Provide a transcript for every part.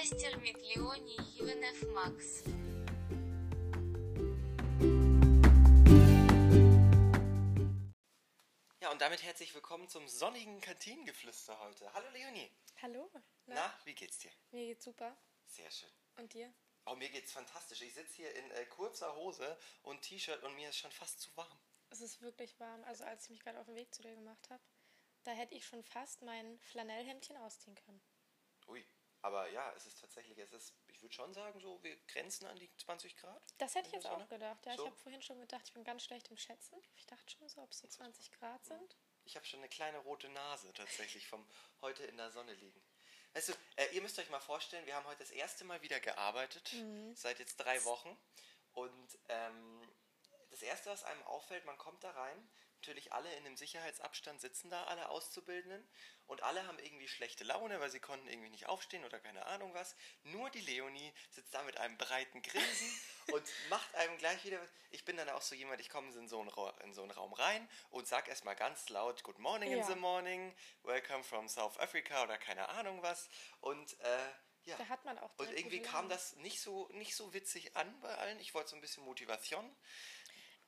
Мастер mit Leonie Ivanov Max. Ja, und damit herzlich willkommen zum sonnigen Kantinengeflüster heute. Hallo Leonie. Hallo. Na, Na, wie geht's dir? Mir geht's super. Sehr schön. Und dir? Oh, mir geht's fantastisch. Ich sitze hier in äh, kurzer Hose und T-Shirt und mir ist schon fast zu warm. Es ist wirklich warm. Also als ich mich gerade auf den Weg zu dir gemacht habe, da hätte ich schon fast mein Flanellhemdchen ausziehen können. Aber ja, es ist tatsächlich, es ist, ich würde schon sagen, so, wir grenzen an die 20 Grad. Das hätte ich jetzt Sonne. auch gedacht. Ja, So. ich habe vorhin schon gedacht, ich bin ganz schlecht im Schätzen. Ich dachte schon so, ob es so 20 Grad sind. Ich habe schon eine kleine rote Nase tatsächlich vom heute in der Sonne liegen. Weißt du, äh, ihr müsst euch mal vorstellen, wir haben heute das erste Mal wieder gearbeitet, seit jetzt drei Wochen. Und ähm, das Erste, was einem auffällt, man kommt da rein, natürlich alle in einem Sicherheitsabstand sitzen da, alle Auszubildenden. Und alle haben irgendwie schlechte Laune, weil sie konnten irgendwie nicht aufstehen oder keine Ahnung was. Nur die Leonie sitzt da mit einem breiten Grinsen und macht einem gleich wieder. Ich bin dann auch so jemand, ich komme in so einen, Ra- in so einen Raum rein und sag erstmal ganz laut Good morning in Ja. the morning, welcome from South Africa oder keine Ahnung was. Und äh, ja. Da hat man auch Und irgendwie kam das nicht so, nicht so witzig an bei allen. Ich wollte so ein bisschen Motivation.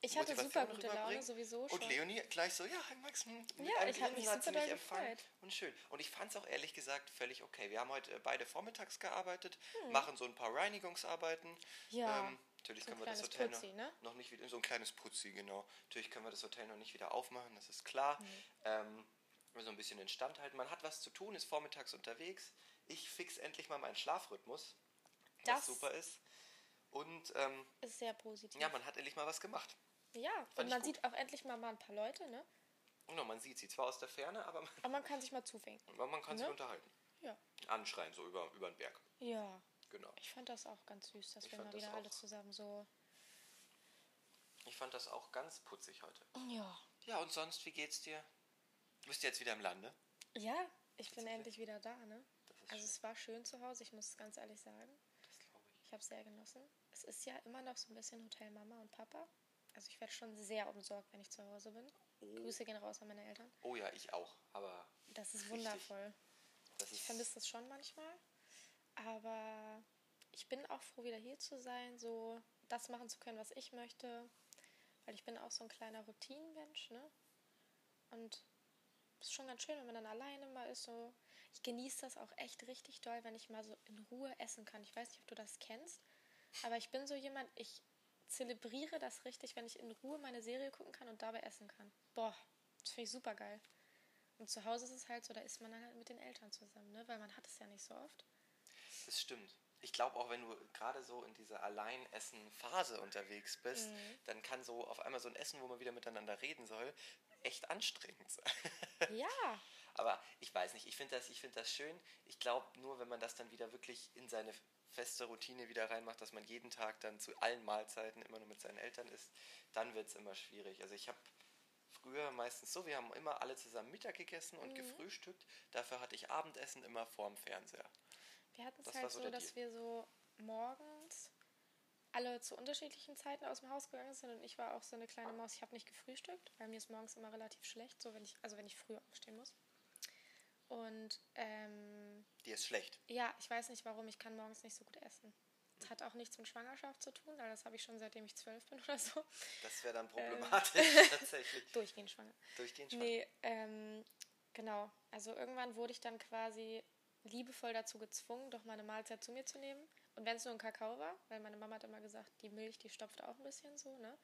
Ich hatte super gute Laune sowieso Und schon. Leonie gleich so, ja, hi Max. hm, Ja, ich hab mich super mich empfangen. gefreut. Und schön. Und ich fand es auch ehrlich gesagt völlig okay. Wir haben heute äh, beide vormittags gearbeitet, Hm. machen so ein paar Reinigungsarbeiten. Ja, Ähm, natürlich so können wir das Hotel Putzi, noch, ne? noch nicht wieder, so ein kleines Putzi, genau. Natürlich können wir das Hotel noch nicht wieder aufmachen, das ist klar. Ähm, so ein bisschen instand halten. Man hat was zu tun, ist vormittags unterwegs. Ich fix endlich mal meinen Schlafrhythmus, was Das- super ist. Und ähm, Ist sehr positiv. ja, man hat endlich mal was gemacht. Ja, Fand und man gut. sieht auch endlich mal, mal ein paar Leute, ne? Genau, man sieht sie zwar aus der Ferne, aber man, Aber man kann sich mal zuwinken. aber man kann sich Ne? unterhalten. Ja. Anschreien, so über, über den Berg. Ja. Genau. Ich fand das auch ganz süß, dass Ich wir mal wieder alle zusammen so. Ich fand das auch ganz putzig heute. Ja. Ja, und sonst, wie geht's dir? Du bist jetzt wieder im Lande. Ja, ich bin endlich wieder da, ne? Also schön. es war schön zu Hause, ich muss es ganz ehrlich sagen. Das glaube ich. Ich habe es sehr genossen. Es ist ja immer noch so ein bisschen Hotel Mama und Papa. Also ich werde schon sehr umsorgt, wenn ich zu Hause bin. Grüße gehen raus an meine Eltern. Oh ja, ich auch. Aber Das ist wundervoll. das Ich ist. vermisse das schon manchmal. Aber ich bin auch froh, wieder hier zu sein, so das machen zu können, was ich möchte. Weil ich bin auch so ein kleiner Routinenmensch, ne? Und es ist schon ganz schön, wenn man dann alleine mal ist. So. Ich genieße das auch echt richtig doll, wenn ich mal so in Ruhe essen kann. Ich weiß nicht, ob du das kennst, aber ich bin so jemand, ich zelebriere das richtig, wenn ich in Ruhe meine Serie gucken kann und dabei essen kann. Boah, das finde ich super geil. Und zu Hause ist es halt so, da isst man dann halt mit den Eltern zusammen, ne? Weil man hat es ja nicht so oft. Das stimmt. Ich glaube auch, wenn du gerade so in dieser Alleinessen-Phase unterwegs bist, Mhm. dann kann so auf einmal so ein Essen, wo man wieder miteinander reden soll, echt anstrengend sein. Ja, Aber ich weiß nicht, ich finde das, ich find das schön. Ich glaube nur, wenn man das dann wieder wirklich in seine feste Routine wieder reinmacht, dass man jeden Tag dann zu allen Mahlzeiten immer nur mit seinen Eltern isst, dann wird es immer schwierig. Also ich habe früher meistens so, wir haben immer alle zusammen Mittag gegessen und gefrühstückt. Dafür hatte ich Abendessen immer vorm Fernseher. wir hatten es halt so so, dass wir so morgens alle zu unterschiedlichen Zeiten aus dem Haus gegangen sind und ich war auch so eine kleine Maus. Ich habe nicht gefrühstückt, weil mir ist morgens immer relativ schlecht, so wenn ich, also wenn ich früh aufstehen muss. Und ähm, Dir ist schlecht. ja, ich weiß nicht warum, ich kann morgens nicht so gut essen. Das hat auch nichts mit Schwangerschaft zu tun, weil das habe ich schon seitdem ich zwölf bin oder so. Das wäre dann Ähm. problematisch tatsächlich. Durchgehend schwanger. Durchgehend schwach. Nee, ähm, genau. Also irgendwann wurde ich dann quasi liebevoll dazu gezwungen, doch mal eine Mahlzeit zu mir zu nehmen. Und wenn es nur ein Kakao war, weil meine Mama hat immer gesagt, die Milch, die stopft auch ein bisschen so, ne?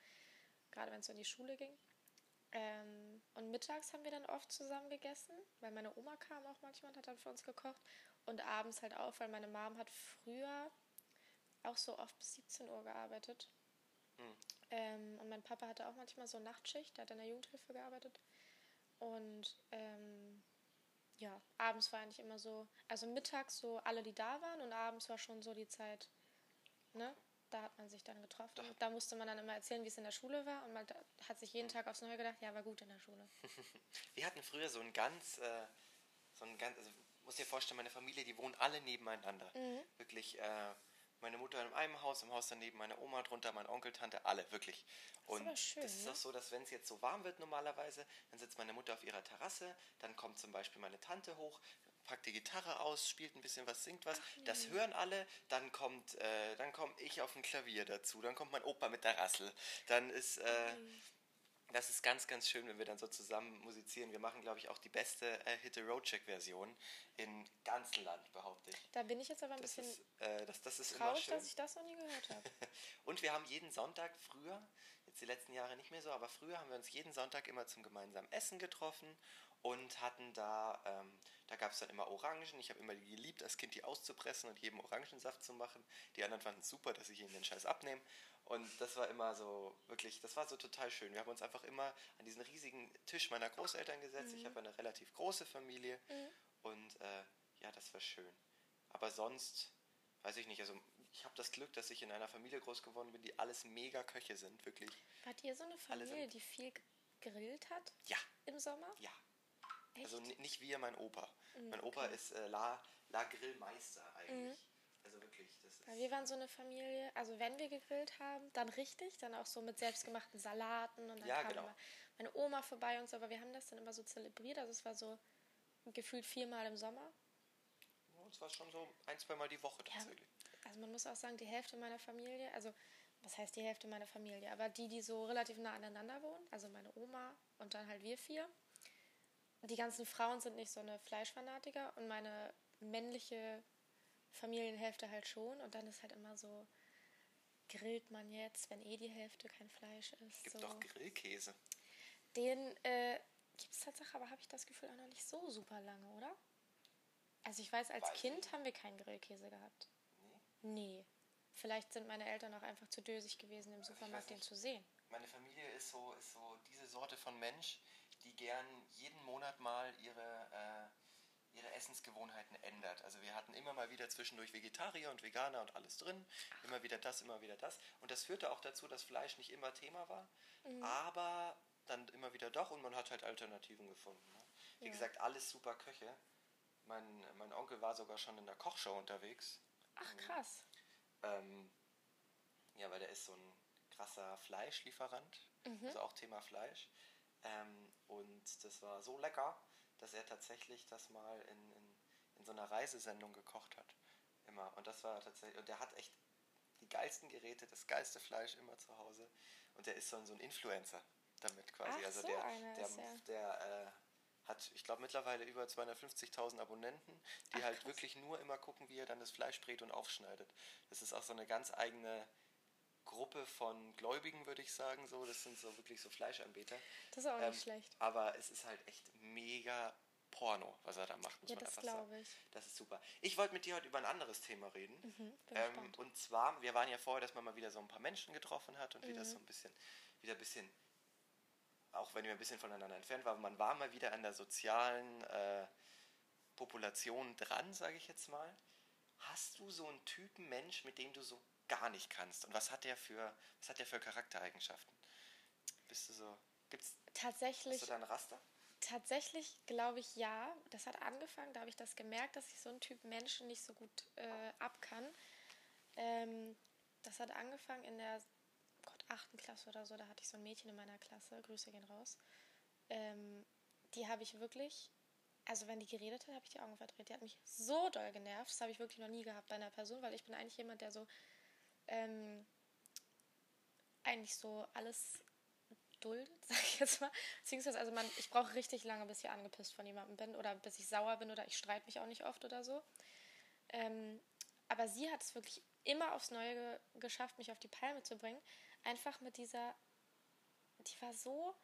Gerade wenn es so in die Schule ging. Ähm, und mittags haben wir dann oft zusammen gegessen, weil meine Oma kam auch manchmal und hat dann für uns gekocht. Und abends halt auch, weil meine Mom hat früher auch so oft bis 17 Uhr gearbeitet. Ähm, und mein Papa hatte auch manchmal so Nachtschicht, der hat in der Jugendhilfe gearbeitet. Und ähm, ja, abends war eigentlich immer so, also mittags so alle, die da waren und abends war schon so die Zeit, ne? Da hat man sich dann getroffen. Und da musste man dann immer erzählen, wie es in der Schule war. Und man hat sich jeden Tag aufs Neue gedacht, ja, war gut in der Schule. Wir hatten früher so ein ganz, äh, so ein ganz, also muss dir vorstellen, meine Familie, die wohnen alle nebeneinander. Mhm. Wirklich, äh, meine Mutter in einem Haus, im Haus daneben meine Oma drunter, mein Onkel, Tante, alle, wirklich. Und aber schön, das ist ne? auch so, dass wenn es jetzt so warm wird normalerweise, dann sitzt meine Mutter auf ihrer Terrasse, dann kommt zum Beispiel meine Tante hoch, packt die Gitarre aus, spielt ein bisschen was, singt was. Das hören alle. Dann kommt, äh, dann komme ich auf dem Klavier dazu. Dann kommt mein Opa mit der Rassel. Dann ist, äh, das ist ganz, ganz schön, wenn wir dann so zusammen musizieren. Wir machen, glaube ich, auch die beste äh, Hit the Road Check Version im ganzen Land, behaupte ich. Da bin ich jetzt aber ein Das bisschen ist, äh, das, das ist traurig, dass ich das noch nie gehört habe. Und wir haben jeden Sonntag früher, jetzt die letzten Jahre nicht mehr so, aber früher haben wir uns jeden Sonntag immer zum gemeinsamen Essen getroffen und hatten da, ähm, da gab es dann immer Orangen. Ich habe immer geliebt, als Kind die auszupressen und jedem Orangensaft zu machen. Die anderen fanden es super, dass ich ihnen den Scheiß abnehme. Und das war immer so, wirklich, das war so total schön. Wir haben uns einfach immer an diesen riesigen Tisch meiner Großeltern gesetzt. Ich habe eine relativ große Familie und äh, ja, das war schön. Aber sonst, weiß ich nicht, also ich habe das Glück, dass ich in einer Familie groß geworden bin, die alles mega Köche sind, wirklich. Wart ihr so eine Familie, die viel gegrillt hat Ja, im Sommer? ja. Echt? Also ni- nicht wir, mein Opa. Mhm, mein Opa okay. ist äh, La, La Grillmeister eigentlich. Also wirklich, das ist. Wir waren so eine Familie, also wenn wir gegrillt haben, dann richtig, dann auch so mit selbstgemachten Salaten und dann Ja, kam genau. meine Oma vorbei und so, aber wir haben das dann immer so zelebriert, also es war so gefühlt viermal im Sommer. Ja, Es war schon so ein, zwei Mal die Woche Ja, tatsächlich. also man muss auch sagen, die Hälfte meiner Familie, also was heißt die Hälfte meiner Familie, aber die, die so relativ nah aneinander wohnen, also meine Oma und dann halt wir vier. Die ganzen Frauen sind nicht so eine Fleischfanatiker und meine männliche Familienhälfte halt schon und dann ist halt immer so, grillt man jetzt, wenn eh die Hälfte kein Fleisch ist. Gibt so. doch Grillkäse. Den äh, gibt es tatsächlich, aber habe ich das Gefühl auch noch nicht so super lange, oder? Also ich weiß, als Weiß ich Kind nicht. haben wir keinen Grillkäse gehabt. Nee. Nee. Vielleicht sind meine Eltern auch einfach zu dösig gewesen, im Supermarkt den zu sehen. Meine Familie ist so, ist so diese Sorte von Mensch, die gern jeden Monat mal ihre, äh, ihre Essensgewohnheiten ändert. Also wir hatten immer mal wieder zwischendurch Vegetarier und Veganer und alles drin. Immer wieder das, immer wieder das. Und das führte auch dazu, dass Fleisch nicht immer Thema war, aber dann immer wieder doch und man hat halt Alternativen gefunden. Ne? Wie Ja. gesagt, alles super Köche. Mein, mein Onkel war sogar schon in der Kochshow unterwegs. Ach, krass. Ähm, ja, weil der ist so ein krasser Fleischlieferant, also auch Thema Fleisch. Ähm, und das war so lecker, dass er tatsächlich das mal in, in, in so einer Reisesendung gekocht hat. Immer. Und das war tatsächlich, und der hat echt die geilsten Geräte, das geilste Fleisch immer zu Hause. Und der ist so ein, so ein Influencer damit quasi. Ach, also so der, einer der, er. der äh, hat, ich glaube, mittlerweile über 250.000 Abonnenten, die Ach, halt krass. wirklich nur immer gucken, wie er dann das Fleisch brät und aufschneidet. Das ist auch so eine ganz eigene Gruppe von Gläubigen, würde ich sagen. So, das sind so wirklich so Fleischanbeter. Das ist auch Ähm, nicht schlecht. Aber es ist halt echt mega Porno, was er da macht, muss Ja, man das glaube ich. Das ist super. Ich wollte mit dir heute über ein anderes Thema reden. Mhm, Ähm, und zwar, wir waren ja vorher, dass man mal wieder so ein paar Menschen getroffen hat und Mhm. wieder so ein bisschen, wieder ein bisschen, auch wenn wir ein bisschen voneinander entfernt waren, man war mal wieder an der sozialen äh, Population dran, sage ich jetzt mal. Hast du so einen Typen Mensch, mit dem du so gar nicht kannst? Und was hat der für, was hat der für Charaktereigenschaften? Bist du so, gibt's, Tatsächlich, hast du da ein Raster? tatsächlich glaube ich ja. Das hat angefangen, da habe ich das gemerkt, dass ich so einen Typ Menschen nicht so gut äh, ab kann. Ähm, das hat angefangen in der Gott, achten Klasse oder so. Da hatte ich so ein Mädchen in meiner Klasse. Grüße gehen raus. Ähm, die habe ich wirklich, also wenn die geredet hat, habe ich die Augen verdreht. Die hat mich so doll genervt. Das habe ich wirklich noch nie gehabt bei einer Person, weil ich bin eigentlich jemand, der so ähm, eigentlich so alles duldet, sag ich jetzt mal. Beziehungsweise, also man, ich brauche richtig lange, bis ich angepisst von jemandem bin oder bis ich sauer bin oder ich streite mich auch nicht oft oder so. Ähm, aber sie hat es wirklich immer aufs Neue ge geschafft, mich auf die Palme zu bringen. Einfach mit dieser, die war so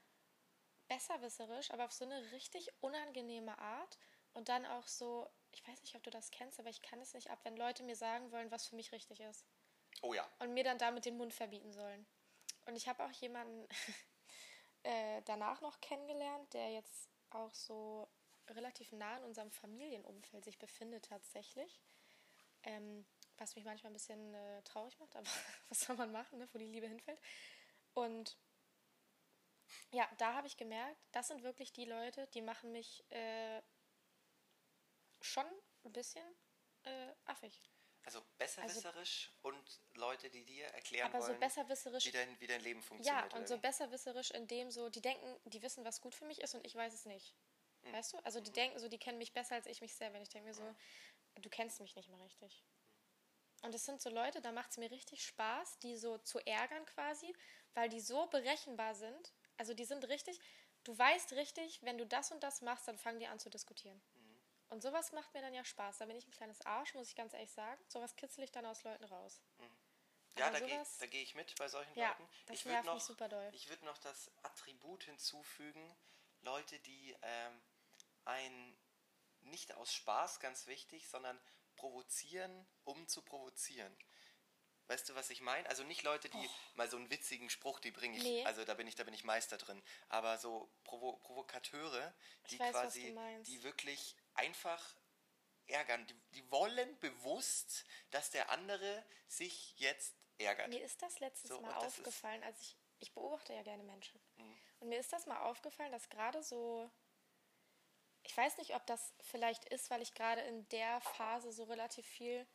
besserwisserisch, aber auf so eine richtig unangenehme Art. Und dann auch so, ich weiß nicht, ob du das kennst, aber ich kann es nicht ab, wenn Leute mir sagen wollen, was für mich richtig ist Oh ja. und mir dann damit den Mund verbieten sollen. Und ich habe auch jemanden äh, danach noch kennengelernt, der jetzt auch so relativ nah in unserem Familienumfeld sich befindet tatsächlich. Ähm, was mich manchmal ein bisschen äh, traurig macht, aber was soll man machen, ne, wo die Liebe hinfällt. Und ja, da habe ich gemerkt, das sind wirklich die Leute, die machen mich äh, schon ein bisschen äh, affig. Also besserwisserisch und Leute, die dir erklären Aber so wollen, besserwisserisch wie, dein, wie dein Leben Ja, funktioniert. und oder so besserwisserisch in dem so, die denken, die wissen, was gut für mich ist und ich weiß es nicht. Weißt du? Also die denken so, die kennen mich besser als ich mich selber. Und ich denke mir so, du kennst mich nicht mal richtig. Und es sind so Leute, da macht es mir richtig Spaß, die so zu ärgern quasi, weil die so berechenbar sind. Also die sind richtig, du weißt richtig, wenn du das und das machst, dann fangen die an zu diskutieren. Und sowas macht mir dann ja Spaß. Da bin ich ein kleines Arsch, muss ich ganz ehrlich sagen. Sowas kitzel ich dann aus Leuten raus. Ja, Aber da gehe geh ich mit bei solchen Ja, Leuten. das ich würd nervt mich noch, super doll. Ich würde noch das Attribut hinzufügen, Leute, die ähm, ein nicht aus Spaß, ganz wichtig, sondern provozieren, um zu provozieren. Weißt du, was ich meine? Also nicht Leute, die mal so einen witzigen Spruch, die bringe ich, Nee. also da bin ich, da bin ich Meister drin. Aber so Provo Provokateure, die weiß, quasi, die wirklich einfach ärgern. Die, die wollen bewusst, dass der andere sich jetzt ärgert. Mir ist das letztens So, mal das Mhm. aufgefallen, als ich, ich beobachte ja gerne Menschen. Und mir ist das mal aufgefallen, dass gerade so, ich weiß nicht, ob das vielleicht ist, weil ich gerade in der Phase so relativ viel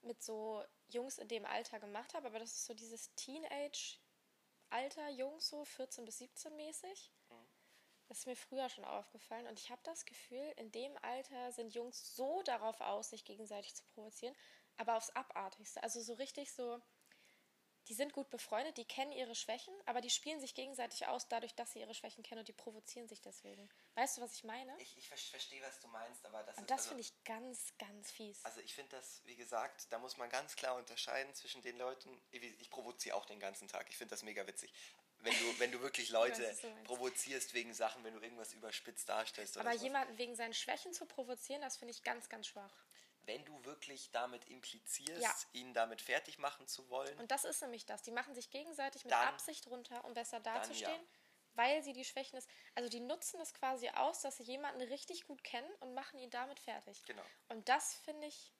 mit so Jungs in dem Alter gemacht habe, aber das ist so dieses Teenage-Alter, Jungs so, 14 bis 17 mäßig. Das ist mir früher schon aufgefallen und ich habe das Gefühl, in dem Alter sind Jungs so darauf aus, sich gegenseitig zu provozieren, aber aufs Abartigste. Also so richtig so, die sind gut befreundet, die kennen ihre Schwächen, aber die spielen sich gegenseitig aus, dadurch, dass sie ihre Schwächen kennen und die provozieren sich deswegen. Weißt du, was ich meine? Ich, ich ver- verstehe, was du meinst, aber das Und ist das also, finde ich ganz, ganz fies. Also ich finde das, wie gesagt, da muss man ganz klar unterscheiden zwischen den Leuten. Ich provoziere auch den ganzen Tag. Ich finde das mega witzig. Wenn du, wenn du wirklich Leute meinst. provozierst wegen Sachen, wenn du irgendwas überspitzt darstellst aber jemanden wegen seinen Schwächen zu provozieren, das finde ich ganz, ganz schwach. Wenn du wirklich damit implizierst, Ja. ihn damit fertig machen zu wollen, Und das ist nämlich das. Die machen sich gegenseitig mit Dann- Absicht runter, um besser dann dazustehen, ja. weil sie die Schwächen ist. Also die nutzen es quasi aus, dass sie jemanden richtig gut kennen und machen ihn damit fertig. Genau. Und das finde ich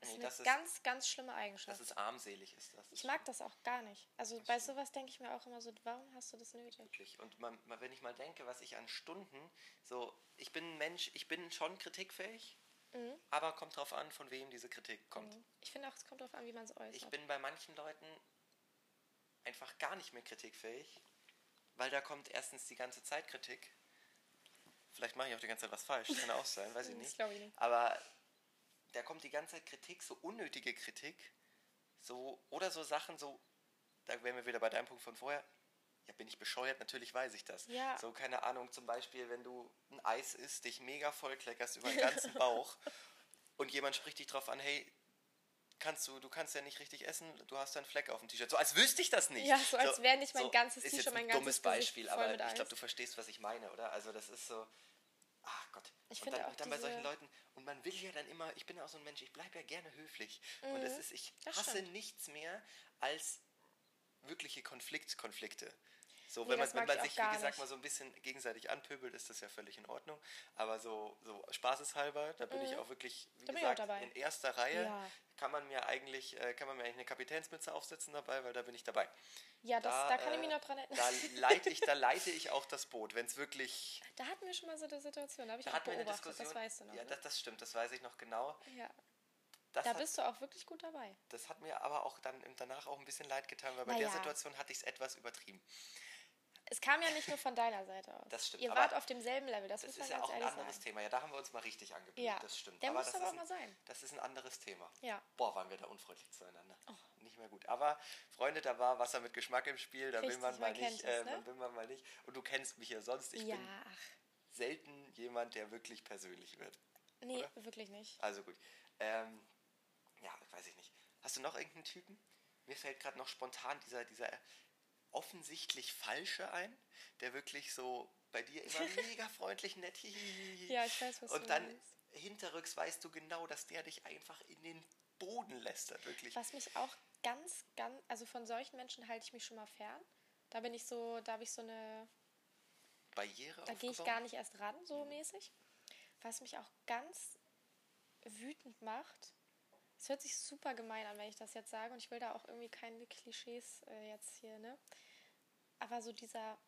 ist Nee, eine das ist- ganz, ganz schlimme das Eigenschaft. ist armselig, ist das. Ich mag das auch gar nicht. Also bei sowas denke ich mir auch immer so, warum hast du das nötig? Wirklich. Und man, man, wenn ich mal denke, was ich an Stunden, so, ich bin ein Mensch, ich bin schon kritikfähig, Mhm. aber kommt drauf an, von wem diese Kritik kommt. Ich finde auch, es kommt darauf an, wie man es äußert. Ich bin bei manchen Leuten einfach gar nicht mehr kritikfähig, weil da kommt erstens die ganze Zeit Kritik. Vielleicht mache ich auch die ganze Zeit was falsch, das kann auch sein, weiß ich Das nicht. glaub ich nicht. Aber da kommt die ganze Kritik, so unnötige Kritik, so oder so Sachen, so, da wären wir wieder bei deinem Punkt von vorher. Ja, bin ich bescheuert? Natürlich weiß ich das. Ja. So, keine Ahnung, zum Beispiel, wenn du ein Eis isst, dich mega vollkleckerst über den ganzen Bauch und jemand spricht dich drauf an, hey, kannst du, du kannst ja nicht richtig essen, du hast da einen Fleck auf dem T-Shirt. So als wüsste ich das nicht. Ja, so als wäre nicht mein ganzes ist T-Shirt, jetzt mein ein ganzes dummes Gesicht Beispiel, voll aber mit ich glaube, du verstehst, was ich meine, oder? Also das ist so. Ich und finde dann, auch dann bei solchen Leuten, und man will ja dann immer, ich bin ja auch so ein Mensch, ich bleibe ja gerne höflich. Und es ist, ich Mhm. hasse nichts mehr als wirkliche Konflikt, Konflikte. So, Nee, wenn man, wenn man sich, wie gesagt, nicht. mal so ein bisschen gegenseitig anpöbelt, ist das ja völlig in Ordnung. Aber so, so spaßeshalber, da bin ich auch wirklich, wie Mhm. Da gesagt, in erster Reihe Ja. kann man mir eigentlich, äh, kann man mir eigentlich eine Kapitänsmütze aufsetzen dabei, weil da bin ich dabei. Ja, das, da, kann ich mich äh, noch dran erinnern. Da leite ich, da leite ich auch das Boot, wenn es wirklich. Da hatten wir schon mal so eine Situation, da habe ich Da auch beobachtet, das weißt du noch. ja, ne? das, das stimmt, das weiß ich noch genau. ja. Das, Da hat, bist du auch wirklich gut dabei. das hat mir aber auch dann danach auch ein bisschen leid getan, weil bei Na der. Situation hatte ich es etwas übertrieben. Es kam ja nicht nur von deiner Seite aus. Das stimmt, Ihr wart auf demselben Level, das, Das ist ja auch ein anderes sagen. Thema. Ja, da haben wir uns mal richtig angeblüht, Ja, das stimmt. der aber muss das aber ist auch ein, mal sein. Das ist ein anderes Thema. Ja. Boah, waren wir da unfreundlich zueinander. Nicht mehr gut. Aber, Freunde, da war Wasser mit Geschmack im Spiel, da will Richtig, man mal man kennt nicht, es, äh, ne? will man mal nicht. Und du kennst mich ja sonst. Ich ja, bin selten jemand, der wirklich persönlich wird. Nee, oder? wirklich nicht. Also gut. Ähm, ja, weiß ich nicht. Hast du noch irgendeinen Typen? Mir fällt gerade noch spontan dieser, dieser offensichtlich Falsche ein, der wirklich so bei dir immer mega freundlich nett. Ja, ich weiß, was Und dann meinst. hinterrücks weißt du genau, dass der dich einfach in den Boden lästert, wirklich. Was mich auch ganz, ganz, also von solchen Menschen halte ich mich schon mal fern. Da bin ich so, da habe ich so eine, Barriere da gehe ich gar nicht erst ran, so mäßig. Was mich auch ganz wütend macht, es hört sich super gemein an, wenn ich das jetzt sage und ich will da auch irgendwie keine Klischees äh, jetzt hier, ne? Aber so dieser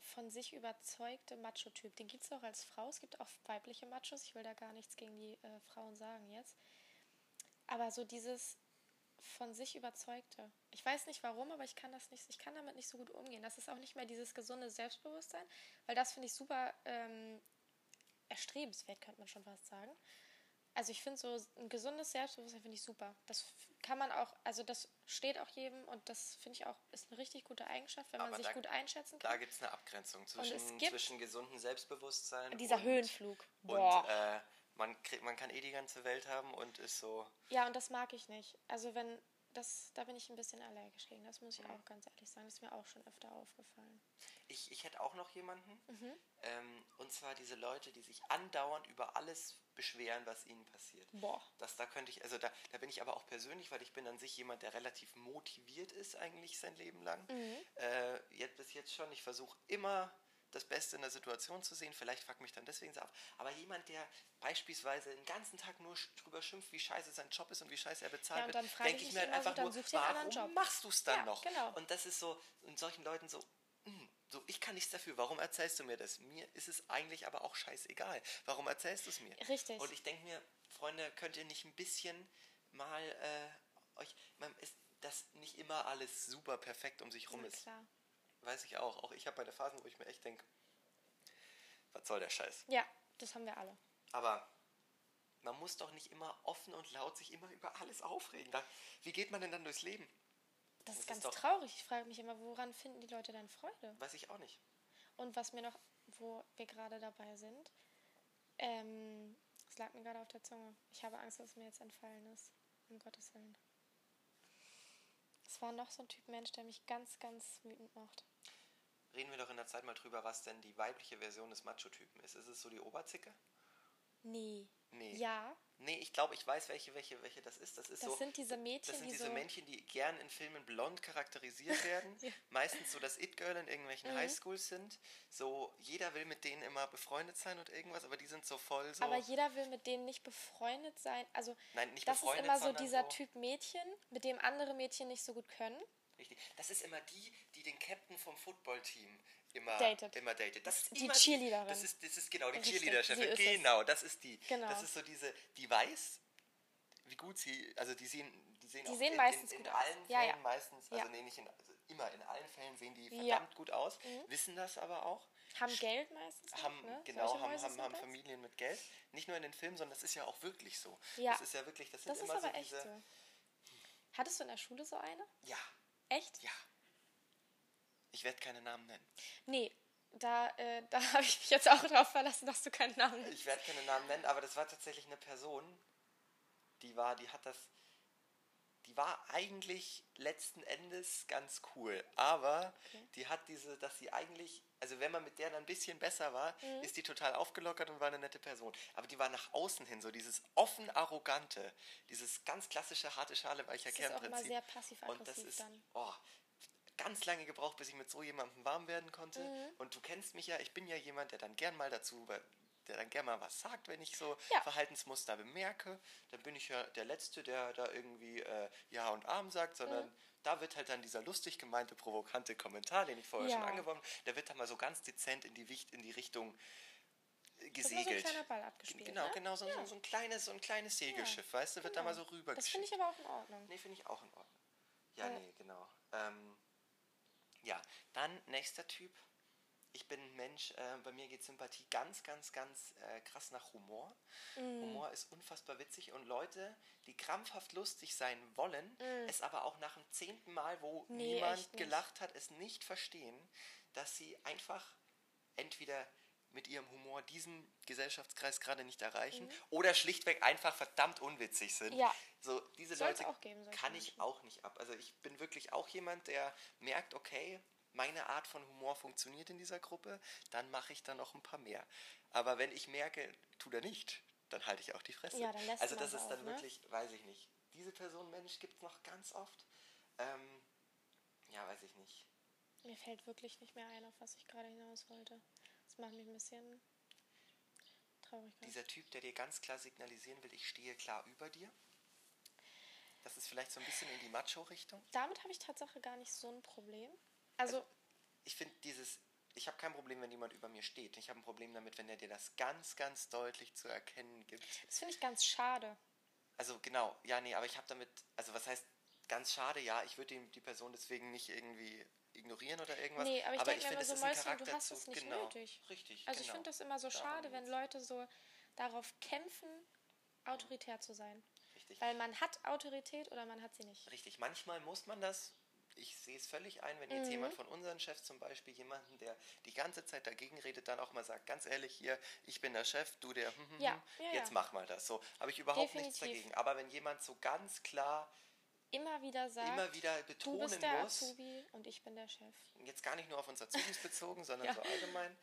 von sich überzeugte Macho-Typ, den gibt es auch als Frau. Es gibt auch weibliche Machos. Ich will da gar nichts gegen die äh, Frauen sagen jetzt. Aber so dieses von sich überzeugte. Ich weiß nicht warum, aber ich kann das nicht, ich kann damit nicht so gut umgehen. Das ist auch nicht mehr dieses gesunde Selbstbewusstsein, weil das finde ich super ähm, erstrebenswert, könnte man schon fast sagen. Also ich finde so ein gesundes Selbstbewusstsein finde ich super. Das kann man auch, also das steht auch jedem und das finde ich auch ist eine richtig gute Eigenschaft, wenn man Aber sich da- gut einschätzen Da kann. gibt es eine Abgrenzung zwischen, zwischen gesundem Selbstbewusstsein Dieser und, Höhenflug. und Boah. äh, man, kriegt, man kann eh die ganze Welt haben und ist so. Ja, und das mag ich nicht. Also wenn das, da bin ich ein bisschen allergisch gegen. Das muss ich Mhm. auch ganz ehrlich sagen. Das ist mir auch schon öfter aufgefallen. Ich, ich hätte auch noch jemanden, Mhm. ähm, und zwar diese Leute, die sich andauernd über alles beschweren, was ihnen passiert. Boah. Das, da könnte ich, also da, da bin ich aber auch persönlich, weil ich bin an sich jemand, der relativ motiviert ist eigentlich sein Leben lang. Mhm. Äh, jetzt bis jetzt schon. Ich versuche immer das Beste in der Situation zu sehen. Vielleicht fuckt mich dann deswegen so ab. Aber jemand, der beispielsweise den ganzen Tag nur drüber schimpft, wie scheiße sein Job ist und wie scheiße er bezahlt wird, denke ich mir halt so, einfach dann nur, warum machst du es dann Ja, noch? genau. Und das ist so, und solchen Leuten so, so, ich kann nichts dafür. Warum erzählst du mir das? Mir ist es eigentlich aber auch scheißegal. Warum erzählst du es mir? Richtig. Und ich denke mir, Freunde, könnt ihr nicht ein bisschen mal äh, euch, man ist das nicht immer alles super perfekt um sich rum Ja, ist. klar. Weiß ich auch. Auch ich habe meine Phasen, wo ich mir echt denke, was soll der Scheiß? Ja, das haben wir alle. Aber man muss doch nicht immer offen und laut sich immer über alles aufregen. Wie geht man denn dann durchs Leben? Das, Das ist ist ganz doch- traurig. Ich frage mich immer, woran finden die Leute dann Freude? Weiß ich auch nicht. Und was mir noch, wo wir gerade dabei sind, ähm, es lag mir gerade auf der Zunge. Ich habe Angst, dass es mir jetzt entfallen ist. Um Gottes Willen. Es war noch so ein Typ Mensch, der mich ganz, ganz wütend macht. Reden wir doch in der Zeit mal drüber, was denn die weibliche Version des Macho-Typen ist. Ist es so die Oberzicke? Nee. Nee. Ja, Nee, ich glaube, ich weiß, welche, welche, welche das ist. Das ist das so. sind diese Mädchen, Das sind die diese so. Männchen, die gern in Filmen blond charakterisiert werden. Ja. Meistens so das It-Girl in irgendwelchen Mhm. Highschools sind. So, jeder will mit denen immer befreundet sein und irgendwas, aber die sind so voll so. Aber jeder will mit denen nicht befreundet sein. Also, Nein, nicht das ist befreundet, immer so dieser so- Typ Mädchen, mit dem andere Mädchen nicht so gut können. Richtig. Das ist immer die, die den Captain vom Footballteam immer Datet. Immer datet. Das ist Die immer Cheerleaderin. Das ist, das ist genau die Richtig, Cheerleader-Chefin. es. Genau, das ist die. Genau. Das ist so diese, die weiß, wie gut sie, also die sehen, die sehen, Die auch sehen in, meistens in, in gut aus. allen Ja, Fällen ja. meistens, also Ja. nee, nicht in, also immer in allen Fällen sehen die Ja. Mhm. verdammt gut aus, wissen das aber auch. Haben Geld meistens. haben, ne? genau, haben, haben, haben. Familien mit Geld. Nicht nur in den Filmen, sondern das ist ja auch wirklich so. Ja. Das ist ja wirklich, das sind Das ist immer aber so diese. so. Hattest du in der Schule so eine? Ja, Echt? ja. Ich werde keine Namen nennen. Nee, da, äh, da habe ich mich jetzt auch darauf verlassen, dass du keinen Namen nennst. Ich werde keine Namen nennen, aber das war tatsächlich eine Person, die war, die hat das, die war eigentlich letzten Endes ganz cool, aber Okay. die hat diese, dass sie eigentlich, also wenn man mit der dann ein bisschen besser war, Mhm. ist die total aufgelockert und war eine nette Person. Aber die war nach außen hin so dieses offen arrogante, dieses ganz klassische harte Schale weicher Das ist auch Kernprinzip. sehr und das ist, dann. oh, ganz lange gebraucht, bis ich mit so jemandem warm werden konnte. Mhm. Und du kennst mich ja, ich bin ja jemand, der dann gern mal dazu, der dann gern mal was sagt, wenn ich so Ja. Verhaltensmuster bemerke. Dann bin ich ja der Letzte, der da irgendwie äh, Ja und Arm sagt, sondern Mhm. da wird halt dann dieser lustig gemeinte, provokante Kommentar, den ich vorher Ja. schon angeworfen der wird dann mal so ganz dezent in die, Wicht, in die Richtung äh, Das war so ein gesegelt. Ball abgespielt. Genau, ne? genau, so, so, so ein kleines, so ein kleines Segelschiff, weißt du, wird da genau. mal so rüber Das finde ich aber auch in Ordnung. Nee, finde ich auch in Ordnung. Ja, nee, genau. Ähm, ja, dann nächster Typ. Ich bin ein Mensch, äh, bei mir geht Sympathie ganz, ganz, ganz äh, krass nach Humor. Mm. Humor ist unfassbar witzig und Leute, die krampfhaft lustig sein wollen, es aber auch nach dem zehnten Mal, wo Mm. Nee, niemand gelacht hat, es nicht verstehen, dass sie einfach entweder mit ihrem Humor diesen Gesellschaftskreis gerade nicht erreichen oder schlichtweg einfach verdammt unwitzig sind. Mhm. Ja. So, diese Soll's Leute geben, kann ich auch nicht ab. Also ich bin wirklich auch jemand, der merkt, okay, meine Art von Humor funktioniert in dieser Gruppe, dann mache ich da noch ein paar mehr. Aber wenn ich merke, tut er nicht, dann halte ich auch die Fresse. Ja, also das ist dann ne? wirklich, weiß ich nicht. Diese Person Mensch gibt es noch ganz oft. Ähm, ja, weiß ich nicht. Mir fällt wirklich nicht mehr ein, auf was ich gerade hinaus wollte. Das macht mich ein bisschen traurig. Dieser Typ, der dir ganz klar signalisieren will, ich stehe klar über dir. Das ist vielleicht so ein bisschen in die Macho-Richtung. Damit habe ich Tatsache gar nicht so ein Problem. Also, ich finde dieses, ich habe kein Problem, wenn jemand über mir steht. Ich habe ein Problem damit, wenn er dir das ganz, ganz deutlich zu erkennen gibt. das finde ich ganz schade. Also genau, ja, nee, aber ich habe damit, also was heißt ganz schade, ja, ich würde die, Person deswegen nicht irgendwie ignorieren oder irgendwas. Nee, aber ich denke mir immer so, Mäuschen, du hast es nicht genau, nötig. Richtig, Also ich genau. finde das immer so Darum schade, wenn. Leute so darauf kämpfen, autoritär zu sein. Richtig. Weil man hat Autorität oder man hat sie nicht. Richtig, manchmal muss man das. Ich sehe es völlig ein, wenn jetzt Mhm. jemand von unseren Chefs zum Beispiel jemanden, der die ganze Zeit dagegen redet, dann auch mal sagt, ganz ehrlich hier, ich bin der Chef, du der, hm, hm, Ja, hm, ja, jetzt ja. mach mal das. So habe ich überhaupt nichts Definitiv. dagegen. Aber wenn jemand so ganz klar Immer wieder sagt, immer wieder du betonen bist der muss, Azubi und ich bin der Chef. jetzt gar nicht nur auf uns Azubis bezogen, sondern so allgemein.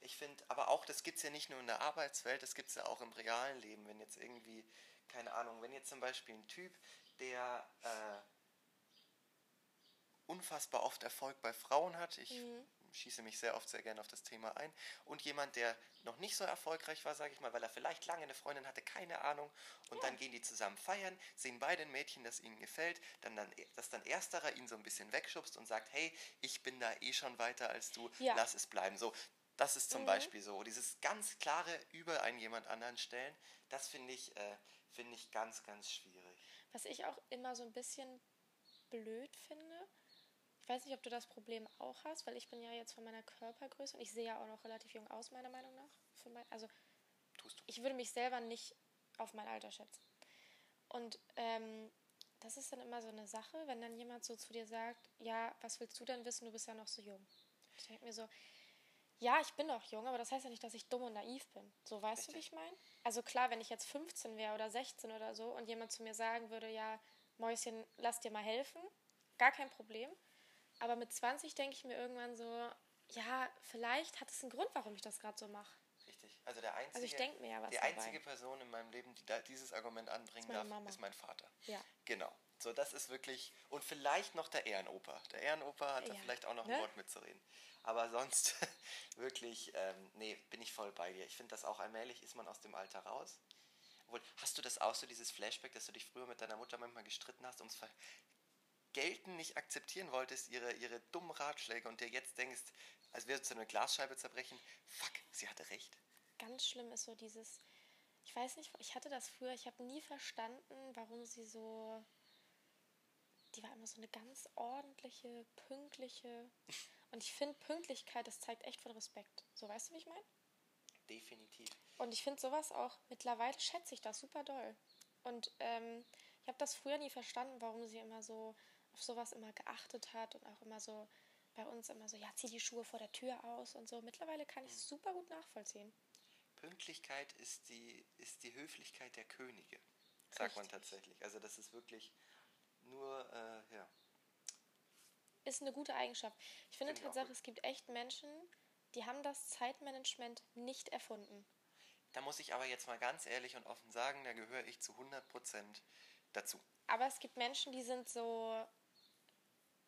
Ich finde, aber auch, das gibt es ja nicht nur in der Arbeitswelt, das gibt es ja auch im realen Leben. Wenn jetzt irgendwie, keine Ahnung, wenn jetzt zum Beispiel ein Typ, der äh, unfassbar oft Erfolg bei Frauen hat, ich Mhm. schieße mich sehr oft sehr gerne auf das Thema ein, und jemand, der noch nicht so erfolgreich war, sage ich mal, weil er vielleicht lange eine Freundin hatte, keine Ahnung, und dann gehen die zusammen feiern, sehen beide ein Mädchen, das ihnen gefällt, dann, dann, dass dann ersterer ihn so ein bisschen wegschubst und sagt, hey, ich bin da eh schon weiter als du, Ja. lass es bleiben. So, das ist zum Mhm. Beispiel so, dieses ganz klare über einen jemand anderen stellen, das finde ich, äh, finde ich ganz, ganz schwierig. Was ich auch immer so ein bisschen blöd finde, ich weiß nicht, ob du das Problem auch hast, weil ich bin ja jetzt von meiner Körpergröße und ich sehe ja auch noch relativ jung aus, meiner Meinung nach. Für mein, also ich würde mich selber nicht auf mein Alter schätzen. Und ähm, das ist dann immer so eine Sache, wenn dann jemand so zu dir sagt, ja, was willst du denn wissen, du bist ja noch so jung. Ich denke mir so, ja, ich bin noch jung, aber das heißt ja nicht, dass ich dumm und naiv bin. So, weißt du, wie Richtig. ich meine? Also klar, wenn ich jetzt 15 wäre oder 16 oder so und jemand zu mir sagen würde, ja, Mäuschen, lass dir mal helfen, gar kein Problem. Aber mit 20 denke ich mir irgendwann so, ja, vielleicht hat es einen Grund, warum ich das gerade so mache. Richtig. Also der einzige, Also ich denk mir ja was die dabei. einzige Person in meinem Leben, die da dieses Argument anbringen Ist darf, Mama. ist mein Vater. Ja. Genau. So, das ist wirklich. Und vielleicht noch der Ehrenoper. Der Ehrenoper hat da Ja, vielleicht auch noch ne? ein Wort mitzureden. Aber sonst wirklich, ähm, nee, bin ich voll bei dir. Ich finde das auch allmählich ist man aus dem Alter raus. Obwohl, hast du das auch so, dieses Flashback, dass du dich früher mit deiner Mutter manchmal gestritten hast, ums Gelten nicht akzeptieren wolltest, ihre, ihre dummen Ratschläge und dir jetzt denkst, als würdest du eine Glasscheibe zerbrechen, fuck, sie hatte recht. Ganz schlimm ist so dieses, ich weiß nicht, ich hatte das früher, ich habe nie verstanden, warum sie so, die war immer so eine ganz ordentliche, pünktliche. Und ich finde, Pünktlichkeit, das zeigt echt von Respekt. So, weißt du, wie ich meine? Definitiv. Und ich finde sowas auch, mittlerweile schätze ich das super doll. Und ähm, ich habe das früher nie verstanden, warum sie immer so auf sowas immer geachtet hat und auch immer so bei uns immer so, ja, zieh die Schuhe vor der Tür aus und so. Mittlerweile kann ich es super gut nachvollziehen. Pünktlichkeit ist die, ist die Höflichkeit der Könige, sagt man Richtig. tatsächlich. Also das ist wirklich nur, äh, ja. Ist eine gute Eigenschaft. Ich finde Finde ich auch Tatsache, gut. es gibt echt Menschen, die haben das Zeitmanagement nicht erfunden. Da muss ich aber jetzt mal ganz ehrlich und offen sagen, da gehöre ich zu 100% dazu. Aber es gibt Menschen, die sind so,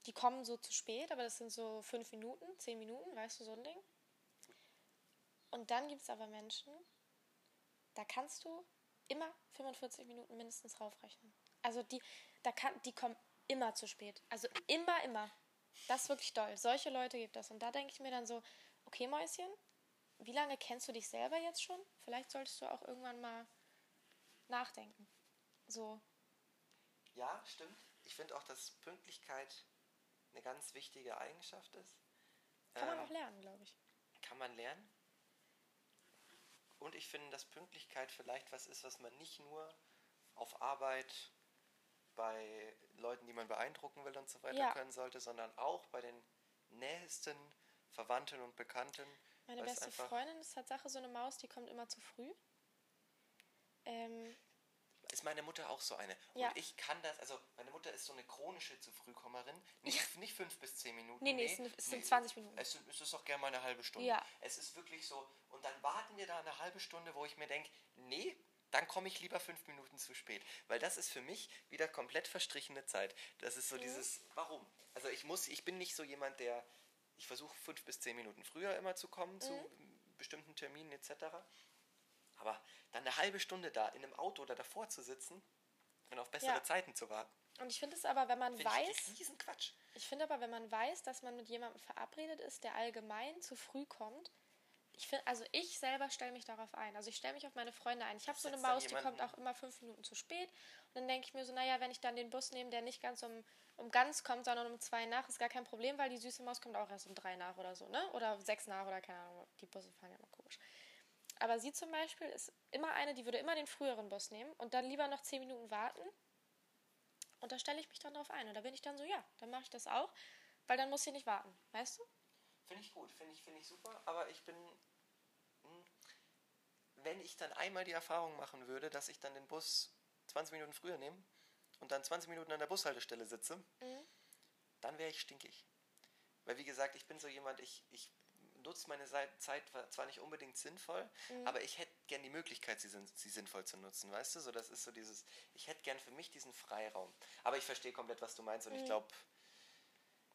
die kommen so zu spät, aber das sind so fünf Minuten, zehn Minuten, weißt du, so ein Ding. Und dann gibt es aber Menschen, da kannst du immer 45 Minuten mindestens raufrechnen. Also die, da kann, die kommen immer zu spät. Also immer, immer. Das ist wirklich doll. Solche Leute gibt es. Und da denke ich mir dann so, okay, Mäuschen, wie lange kennst du dich selber jetzt schon? Vielleicht solltest du auch irgendwann mal nachdenken. So, Ja, stimmt. Ich finde auch, dass Pünktlichkeit eine ganz wichtige Eigenschaft ist. kann man Ähm, auch lernen, glaube ich. Kann man lernen. Und ich finde, dass Pünktlichkeit vielleicht was ist, was man nicht nur auf Arbeit bei Leuten, die man beeindrucken will und so weiter Ja. können sollte, sondern auch bei den nähesten Verwandten und Bekannten. Meine beste Freundin ist Tatsache so eine Maus, die kommt immer zu früh. Ähm, Ist meine Mutter auch so eine. Ja. Und ich kann das, also meine Mutter ist so eine chronische zu Frühkommerin. Nicht, nicht fünf bis zehn Minuten. Nee, nee, es sind- es sind 20 Minuten. Es, es ist auch gerne mal eine halbe Stunde. Ja. Es ist wirklich so. Und dann warten wir da eine halbe Stunde, wo ich mir denke, nee, dann komme ich lieber fünf Minuten zu spät. Weil das ist für mich wieder komplett verstrichene Zeit. Das Mhm. ist so dieses, warum? Also ich muss, ich bin nicht so jemand, der, ich versuche fünf bis zehn Minuten früher immer zu kommen zu Mhm. bestimmten Terminen etc. Aber dann eine halbe Stunde da in einem Auto oder davor zu sitzen und auf bessere Ja. Zeiten zu warten, und ich finde es aber, wenn man finde weiß, ich riesen Quatsch. ich finde aber, wenn man weiß, dass man mit jemandem verabredet ist, der allgemein zu früh kommt, Ich finde, also ich selber stelle mich darauf ein. Also ich stelle mich auf meine Freunde ein. Ich habe so eine Maus, die kommt auch immer fünf Minuten zu spät. Und dann denke ich mir so, naja, wenn ich dann den Bus nehme, der nicht ganz um, um ganz kommt, sondern um zwei nach, ist gar kein Problem, weil die süße Maus kommt auch erst um drei nach oder so, ne? Oder sechs nach oder keine Ahnung. Die Busse fahren ja immer. Aber sie zum Beispiel ist immer eine, die würde immer den früheren Bus nehmen und dann lieber noch zehn Minuten warten. Und da stelle ich mich dann drauf ein. Und da bin ich dann so, ja, dann mache ich das auch, weil dann muss sie nicht warten, weißt du? Finde ich gut, finde ich, finde ich super, aber ich bin. hm, Wenn ich dann einmal die Erfahrung machen würde, dass ich dann den Bus 20 Minuten früher nehme und dann 20 Minuten an der Bushaltestelle sitze, dann wäre ich stinkig. Weil wie gesagt, ich bin so jemand, ich, ich nutze meine Zeit zwar nicht unbedingt sinnvoll, aber ich hätte gern die Möglichkeit, sie, sie sinnvoll zu nutzen, weißt du? So, das ist so dieses, ich hätte gern für mich diesen Freiraum. Aber ich verstehe komplett, was du meinst und ich glaube,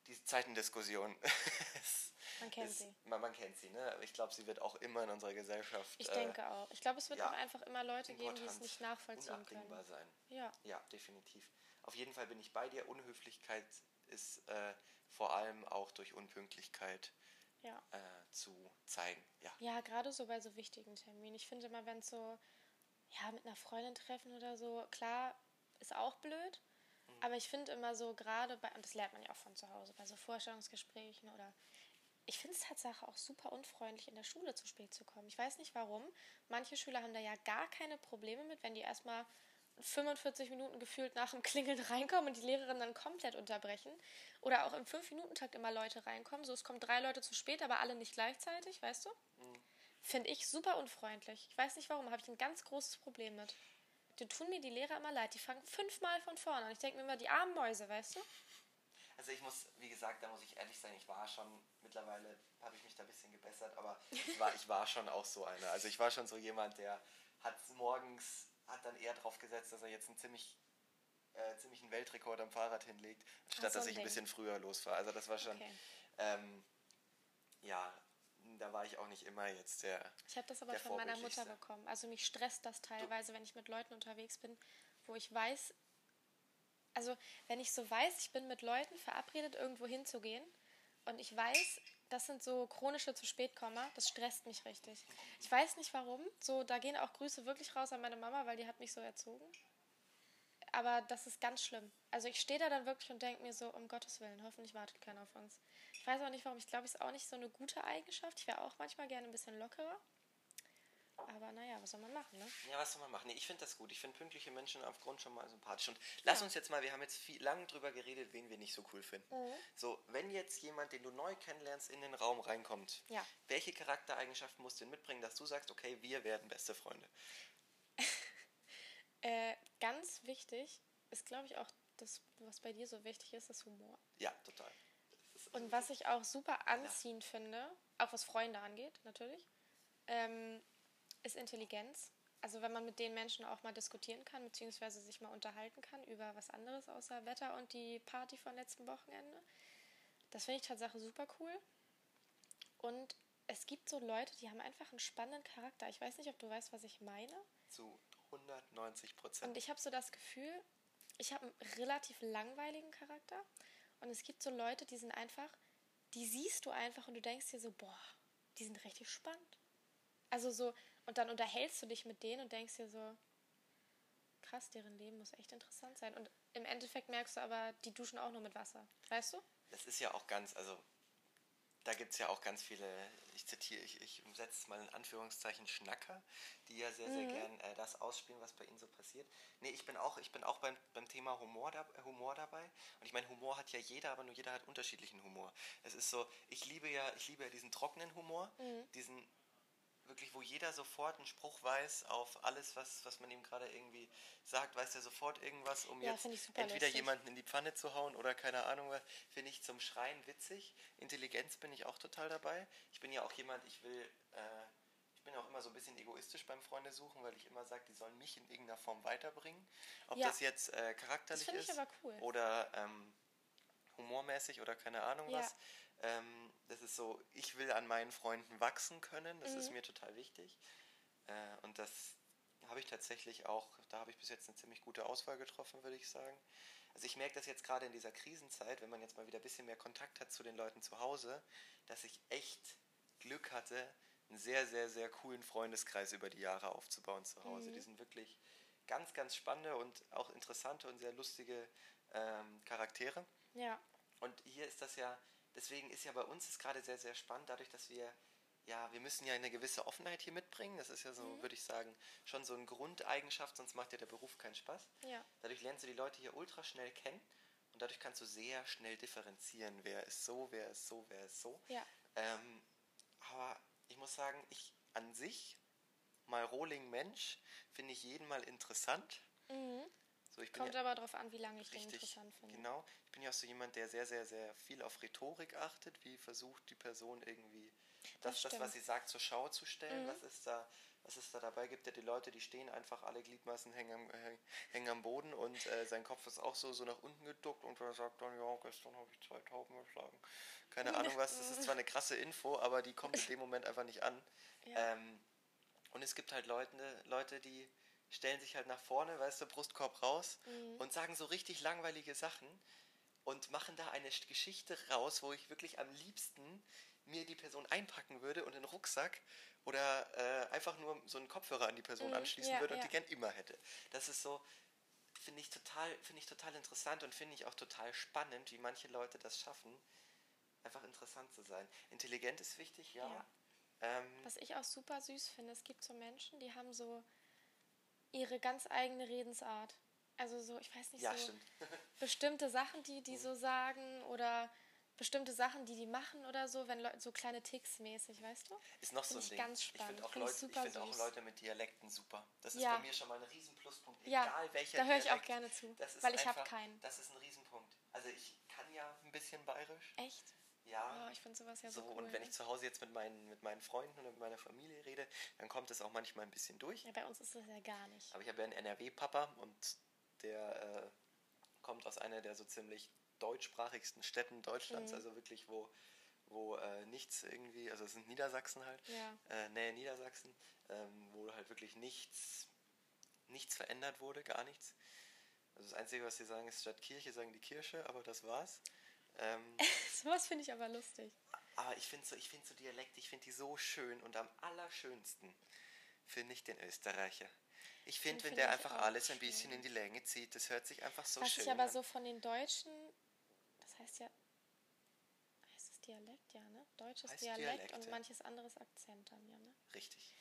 die Zeitendiskussion Man kennt ist, sie. Man, man kennt sie, ne? Aber ich glaube, sie wird auch immer in unserer Gesellschaft Ich äh, denke auch. Ich glaube, es wird ja, auch einfach immer Leute geben, die es nicht nachvollziehen können. sein. Ja. Ja, definitiv. Auf jeden Fall bin ich bei dir. Unhöflichkeit ist äh, vor allem auch durch Unpünktlichkeit Ja. äh, zu zeigen. Ja. Ja, gerade so bei so wichtigen Terminen. Ich finde immer, wenn es so, ja, mit einer Freundin treffen oder so, klar, ist auch blöd. Aber ich finde immer so, gerade bei, und das lernt man ja auch von zu Hause, bei so Vorstellungsgesprächen oder. Ich finde es Tatsache auch super unfreundlich, in der Schule zu spät zu kommen. Ich weiß nicht warum. Manche Schüler haben da ja gar keine Probleme mit, wenn die erstmal 45 Minuten gefühlt nach dem Klingeln reinkommen und die Lehrerin dann komplett unterbrechen. Oder auch im 5-Minuten-Takt immer Leute reinkommen. So, es kommen drei Leute zu spät, aber alle nicht gleichzeitig, weißt du? Finde ich super unfreundlich. Ich weiß nicht warum, habe ich ein ganz großes Problem mit. Die tun mir die Lehrer immer leid. Die fangen fünfmal von vorne an. Ich denke mir immer, die armen Mäuse, weißt du? Also ich muss, wie gesagt, da muss ich ehrlich sein, ich war schon, mittlerweile habe ich mich da ein bisschen gebessert, aber ich war, ich war schon auch so einer. Also ich war schon so jemand, der hat morgens, hat dann eher drauf gesetzt, dass er jetzt einen ziemlich äh, ziemlichen Weltrekord am Fahrrad hinlegt, statt so dass ich ein bisschen früher losfahre. Also das war schon, Okay. ähm, ja, da war ich auch nicht immer jetzt der. Ich habe das aber von meiner Mutter bekommen. Also mich stresst das teilweise, wenn ich mit Leuten unterwegs bin, wo ich weiß, also wenn ich so weiß, ich bin mit Leuten verabredet, irgendwo hinzugehen und ich weiß, das sind so chronische zu spät das stresst mich richtig. Ich weiß nicht warum. So, da gehen auch Grüße wirklich raus an meine Mama, weil die hat mich so erzogen. Aber das ist ganz schlimm. Also ich stehe da dann wirklich und denke mir so, um Gottes Willen, hoffentlich wartet keiner auf uns. Ich weiß auch nicht warum. Ich glaube, es ist auch nicht so eine gute Eigenschaft. Ich wäre auch manchmal gerne ein bisschen lockerer. Aber naja, was soll man machen, ne? Ja, was soll man machen? Nee, ich finde das gut. Ich finde pünktliche Menschen aufgrund schon mal sympathisch. Und lass uns jetzt mal, wir haben jetzt viel lang drüber geredet, wen wir nicht so cool finden. Mhm. So, wenn jetzt jemand, den du neu kennenlernst, in den Raum reinkommt, Ja. welche Charaktereigenschaften musst du denn mitbringen, dass du sagst, okay, wir werden beste Freunde? Äh, ganz wichtig ist, glaube ich, auch das, was bei dir so wichtig ist, das Humor. Ja, total. Und was ich auch super anziehend finde, auch was Freunde angeht, natürlich, ähm, ist Intelligenz. Also wenn man mit den Menschen auch mal diskutieren kann, beziehungsweise sich mal unterhalten kann über was anderes außer Wetter und die Party von letzten Wochenende. Das finde ich tatsächlich super cool. Und es gibt so Leute, die haben einfach einen spannenden Charakter. Ich weiß nicht, ob du weißt, was ich meine. zu 190 Prozent. Und ich habe so das Gefühl, ich habe einen relativ langweiligen Charakter. Und es gibt so Leute, die sind einfach, die siehst du einfach und du denkst dir so, boah, die sind richtig spannend. Also so, und dann unterhältst du dich mit denen und denkst dir so, krass, deren Leben muss echt interessant sein. Und im Endeffekt merkst du aber, die duschen auch nur mit Wasser. Weißt du? Das ist ja auch ganz, also da gibt es ja auch ganz viele, ich zitiere, ich, ich setze es mal in Anführungszeichen Schnacker, die ja sehr, sehr gern äh, das ausspielen, was bei ihnen so passiert. Nee, ich bin auch, ich bin auch beim, beim Thema Humor, da, äh, Humor dabei. Und ich meine, Humor hat ja jeder, aber nur jeder hat unterschiedlichen Humor. Es ist so, ich liebe ja, ich liebe ja diesen trockenen Humor, diesen wirklich, wo jeder sofort einen Spruch weiß auf alles, was, was man ihm gerade irgendwie sagt, weiß er sofort irgendwas, um Ja, jetzt entweder lustig. jemanden in die Pfanne zu hauen oder keine Ahnung was, finde ich zum Schreien witzig. Intelligenz bin ich auch total dabei. Ich bin ja auch jemand, ich will, äh, ich bin auch immer so ein bisschen egoistisch beim Freunde suchen, weil ich immer sage, die sollen mich in irgendeiner Form weiterbringen. Ob Ja. das jetzt äh, charakterlich Das ist aber cool. oder ähm, humormäßig oder keine Ahnung Ja. was. Ähm, das ist so, ich will an meinen Freunden wachsen können, das Mhm. ist mir total wichtig. Äh, und das habe ich tatsächlich auch, da habe ich bis jetzt eine ziemlich gute Auswahl getroffen, würde ich sagen. Also ich merke das jetzt gerade in dieser Krisenzeit, wenn man jetzt mal wieder ein bisschen mehr Kontakt hat zu den Leuten zu Hause, dass ich echt Glück hatte, einen sehr, sehr, sehr coolen Freundeskreis über die Jahre aufzubauen zu Hause. Mhm. Die sind wirklich ganz, ganz spannende und auch interessante und sehr lustige ähm, Charaktere. Ja. Und hier ist das ja, deswegen ist ja bei uns es gerade sehr, sehr spannend, dadurch, dass wir, ja, wir müssen ja eine gewisse Offenheit hier mitbringen. Das ist ja so, Mhm. würde ich sagen, schon so eine Grundeigenschaft, sonst macht ja der Beruf keinen Spaß. Ja. Dadurch lernst du die Leute hier ultra schnell kennen und dadurch kannst du sehr schnell differenzieren, wer ist so, wer ist so, wer ist so. Ja. Ähm, aber ich muss sagen, ich an sich, mal Rohling Mensch, finde ich jeden mal interessant. Mhm. So, bin Kommt ja, aber darauf an, wie lange ich den Richtig, interessant finde. genau. Ich bin ja auch so jemand, der sehr, sehr, sehr viel auf Rhetorik achtet. Wie versucht die Person irgendwie das, das, stimmt. was sie sagt, zur Schau zu stellen? Mhm. Was ist da, was ist da dabei? Gibt ja die Leute, die stehen einfach, alle Gliedmaßen hängen am, äh, hängen am Boden und äh, sein Kopf ist auch so, so nach unten geduckt und er sagt dann, ja, gestern habe ich zwei Tauben geschlagen. Keine Ahnung was, das ist zwar eine krasse Info, aber die kommt in dem Moment einfach nicht an. Ja. Ähm, und es gibt halt Leute, Leute, die stellen sich halt nach vorne, weißt du, Brustkorb raus Mhm. und sagen so richtig langweilige Sachen und machen da eine Sch- Geschichte raus, wo ich wirklich am liebsten mir die Person einpacken würde und in den Rucksack oder äh, einfach nur so einen Kopfhörer an die Person Mhm, anschließen ja, würde und ja. die gern immer hätte. Das ist so, finde ich total, finde ich total interessant und finde ich auch total spannend, wie manche Leute das schaffen, einfach interessant zu sein. Intelligent ist wichtig, ja. Ja. Ähm, Was ich auch super süß finde, es gibt so Menschen, die haben so ihre ganz eigene Redensart. Also so, ich weiß nicht, ja, so stimmt. bestimmte Sachen, die die so sagen oder bestimmte Sachen, die die machen oder so, wenn Leute so kleine Ticks mäßig, weißt du? Ist noch so Find ein ich Ding. ganz ich spannend. finde auch, Find ich Leute, ich find auch. Leute mit Dialekten super. Das ist Ja. bei mir schon mal ein Riesenpluspunkt. Ja, Egal welcher da höre ich auch gerne zu, das ist weil ich hab einfach- keinen. Das ist ein Riesenpunkt. Also ich kann ja ein bisschen bayerisch. Echt? Ja. Oh, ich finde sowas ja so, so, cool. und wenn ich zu Hause jetzt mit meinen, mit meinen Freunden oder mit meiner Familie rede, dann kommt es auch manchmal ein bisschen durch. ja, bei uns ist das ja gar nicht. Aber ich habe ja einen NRW-Papa und der äh, kommt aus einer der so ziemlich deutschsprachigsten Städten Deutschlands, Mhm. also wirklich, wo, wo äh, nichts irgendwie, also es sind Niedersachsen halt, Ja. äh, Nähe Niedersachsen, ähm, wo halt wirklich nichts, nichts verändert wurde, gar nichts. Also das Einzige, was sie sagen, ist statt Kirche, sagen die Kirche, aber das war's. Ähm, sowas finde ich aber lustig. aber ich finde so, ich finde so Dialekt, ich finde die so schön und am allerschönsten finde ich den Österreicher. Ich finde, wenn der einfach alles ein schön. bisschen in die Länge zieht, das hört sich einfach so Was schön ich aber an. so von den Deutschen, das heißt ja, heißt es Dialekt, ja, ne? Deutsches Heißt Dialekt Dialekt, und manches anderes Akzent dann, ja, ne? Richtig.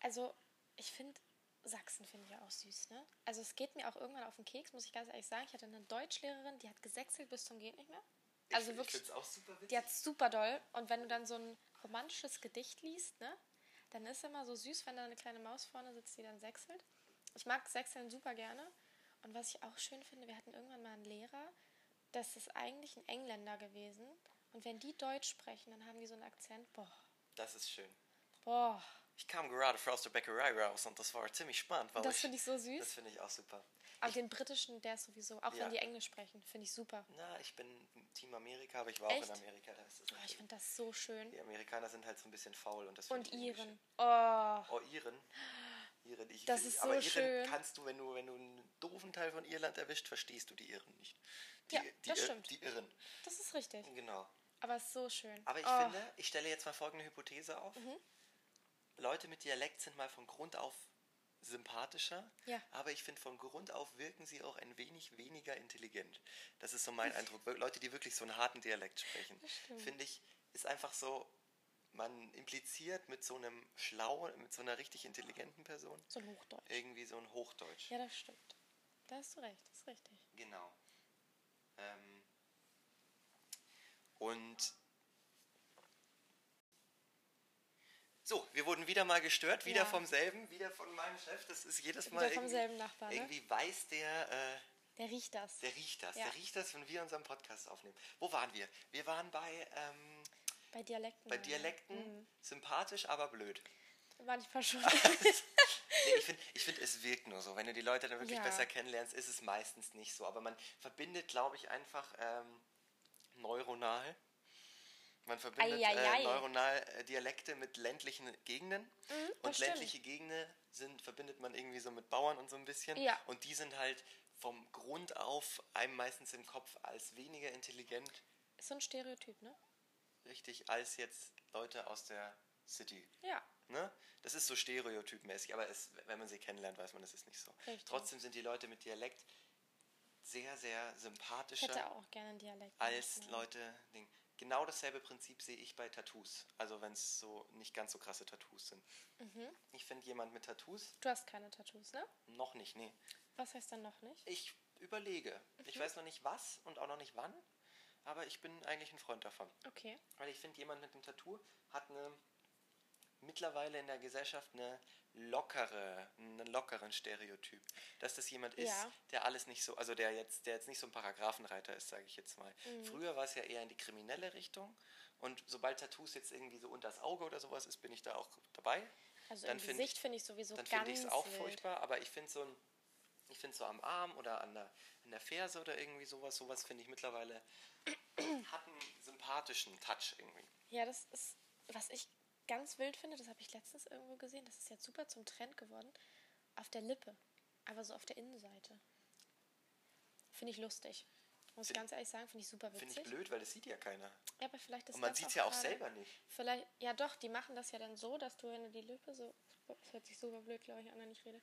Also, ich finde, Sachsen finde ich ja auch süß, ne? Also, es geht mir auch irgendwann auf den Keks, muss ich ganz ehrlich sagen. Ich hatte eine Deutschlehrerin, die hat gesächselt bis zum geht nicht mehr. Also ich, wirklich, Ich es auch super witzig. die hat super doll. Und wenn du dann so ein romantisches Gedicht liest, ne? Dann ist immer so süß, wenn da eine kleine Maus vorne sitzt, die dann sechselt. Ich mag Sechseln super gerne. Und was ich auch schön finde, wir hatten irgendwann mal einen Lehrer, das ist eigentlich ein Engländer gewesen. Und wenn die Deutsch sprechen, dann haben die so einen Akzent. Boah, Das ist schön. boah. Ich kam gerade aus der Bäckerei raus und das war ziemlich spannend. Weil Das ich, finde ich so süß. Das finde ich auch super. Aber den britischen, der ist sowieso, auch Ja. wenn die Englisch sprechen, finde ich super. Na, ich bin Team Amerika, aber ich war Echt? auch in Amerika. Da ist das Oh, ich natürlich- finde das so schön. die Amerikaner sind halt so ein bisschen faul und das Und ich Iren. Oh, Oh, Iren. Iren. Ich, Das ist aber so Iren schön. kannst du, wenn du, wenn du einen doofen Teil von Irland erwischt, verstehst du die Iren nicht. Die, Ja, die, das Ir- stimmt. Die Irren. das ist richtig. Genau. Aber es ist so schön. Aber ich oh, finde, ich stelle jetzt mal folgende Hypothese auf. Mhm. Leute mit Dialekt sind mal von Grund auf sympathischer, Ja. aber ich finde, von Grund auf wirken sie auch ein wenig weniger intelligent. Das ist so mein Eindruck. Leute, die wirklich so einen harten Dialekt sprechen, finde ich, ist einfach so, man impliziert mit so einem schlauen, mit so einer richtig intelligenten Person So ein Hochdeutsch. irgendwie so ein Hochdeutsch. Ja, das stimmt. Da hast du recht, das ist richtig. Genau. Ähm, und so, wir wurden wieder mal gestört, wieder Ja. vom selben, wieder von meinem Chef. Das ist jedes Mal Wieder vom irgendwie, selben Nachbarn, ne? irgendwie weiß der, äh, Der riecht das. der riecht das, Ja. der riecht das, wenn wir unseren Podcast aufnehmen. Wo waren wir? Wir waren bei, ähm, Bei Dialekten. bei. Dialekten, Mhm. sympathisch, aber blöd. Manchmal schon. Nee, ich finde, ich find, es wirkt nur so. Wenn du die Leute dann wirklich Ja. besser kennenlernst, ist es meistens nicht so. Aber man verbindet, glaube ich, einfach ähm, neuronal. Man verbindet äh, neuronal Dialekte mit ländlichen Gegenden. Mhm, und ländliche Gegenden sind, verbindet man irgendwie so mit Bauern und so ein bisschen. Ja. Und die sind halt vom Grund auf einem meistens im Kopf als weniger intelligent, Ist so ein Stereotyp, ne? richtig, als jetzt Leute aus der City. Ja. Ne? Das ist so stereotypmäßig, aber es, wenn man sie kennenlernt, weiß man, das ist nicht so. Richtig. Trotzdem sind die Leute mit Dialekt sehr, sehr Ich sympathischer hätte auch gerne einen Dialekt. als. Leute. Ding. Genau dasselbe Prinzip sehe ich bei Tattoos. Also wenn es so nicht ganz so krasse Tattoos sind. Mhm. Ich finde jemand mit Tattoos Du hast keine Tattoos, ne? noch nicht, nee. Was heißt dann noch nicht? Ich überlege. Ich Mhm. weiß noch nicht was und auch noch nicht wann, aber ich bin eigentlich ein Freund davon. Okay. Weil ich finde, jemand mit einem Tattoo hat eine mittlerweile in der Gesellschaft eine lockere, einen lockeren Stereotyp. Dass das jemand ist, Ja. der alles nicht so, also der jetzt, der jetzt nicht so ein Paragraphenreiter ist, sage ich jetzt mal. Mhm. Früher war es ja eher in die kriminelle Richtung. Und sobald Tattoos jetzt irgendwie so unter das Auge oder sowas ist, bin ich da auch dabei. Also Dann im find Gesicht ich- finde ich sowieso Dann ganz finde ich es auch wild. furchtbar, aber ich finde so ein, ich finde so am Arm oder an der, an der Ferse oder irgendwie sowas, sowas finde ich mittlerweile hat einen sympathischen Touch irgendwie. Ja, das ist, was ich ganz wild finde, das habe ich letztens irgendwo gesehen, das ist jetzt super zum Trend geworden, auf der Lippe, aber so auf der Innenseite. Finde ich lustig. Muss ich ganz ehrlich sagen, finde ich super Finde witzig. ich blöd, weil das sieht ja keiner. Ja, aber vielleicht ist Und man sieht es ja auch gerade- selber nicht. Vielleicht, ja doch, die machen das ja dann so, dass du, wenn du die Lippe so, das hört sich super blöd, glaube ich, an, wenn ich rede.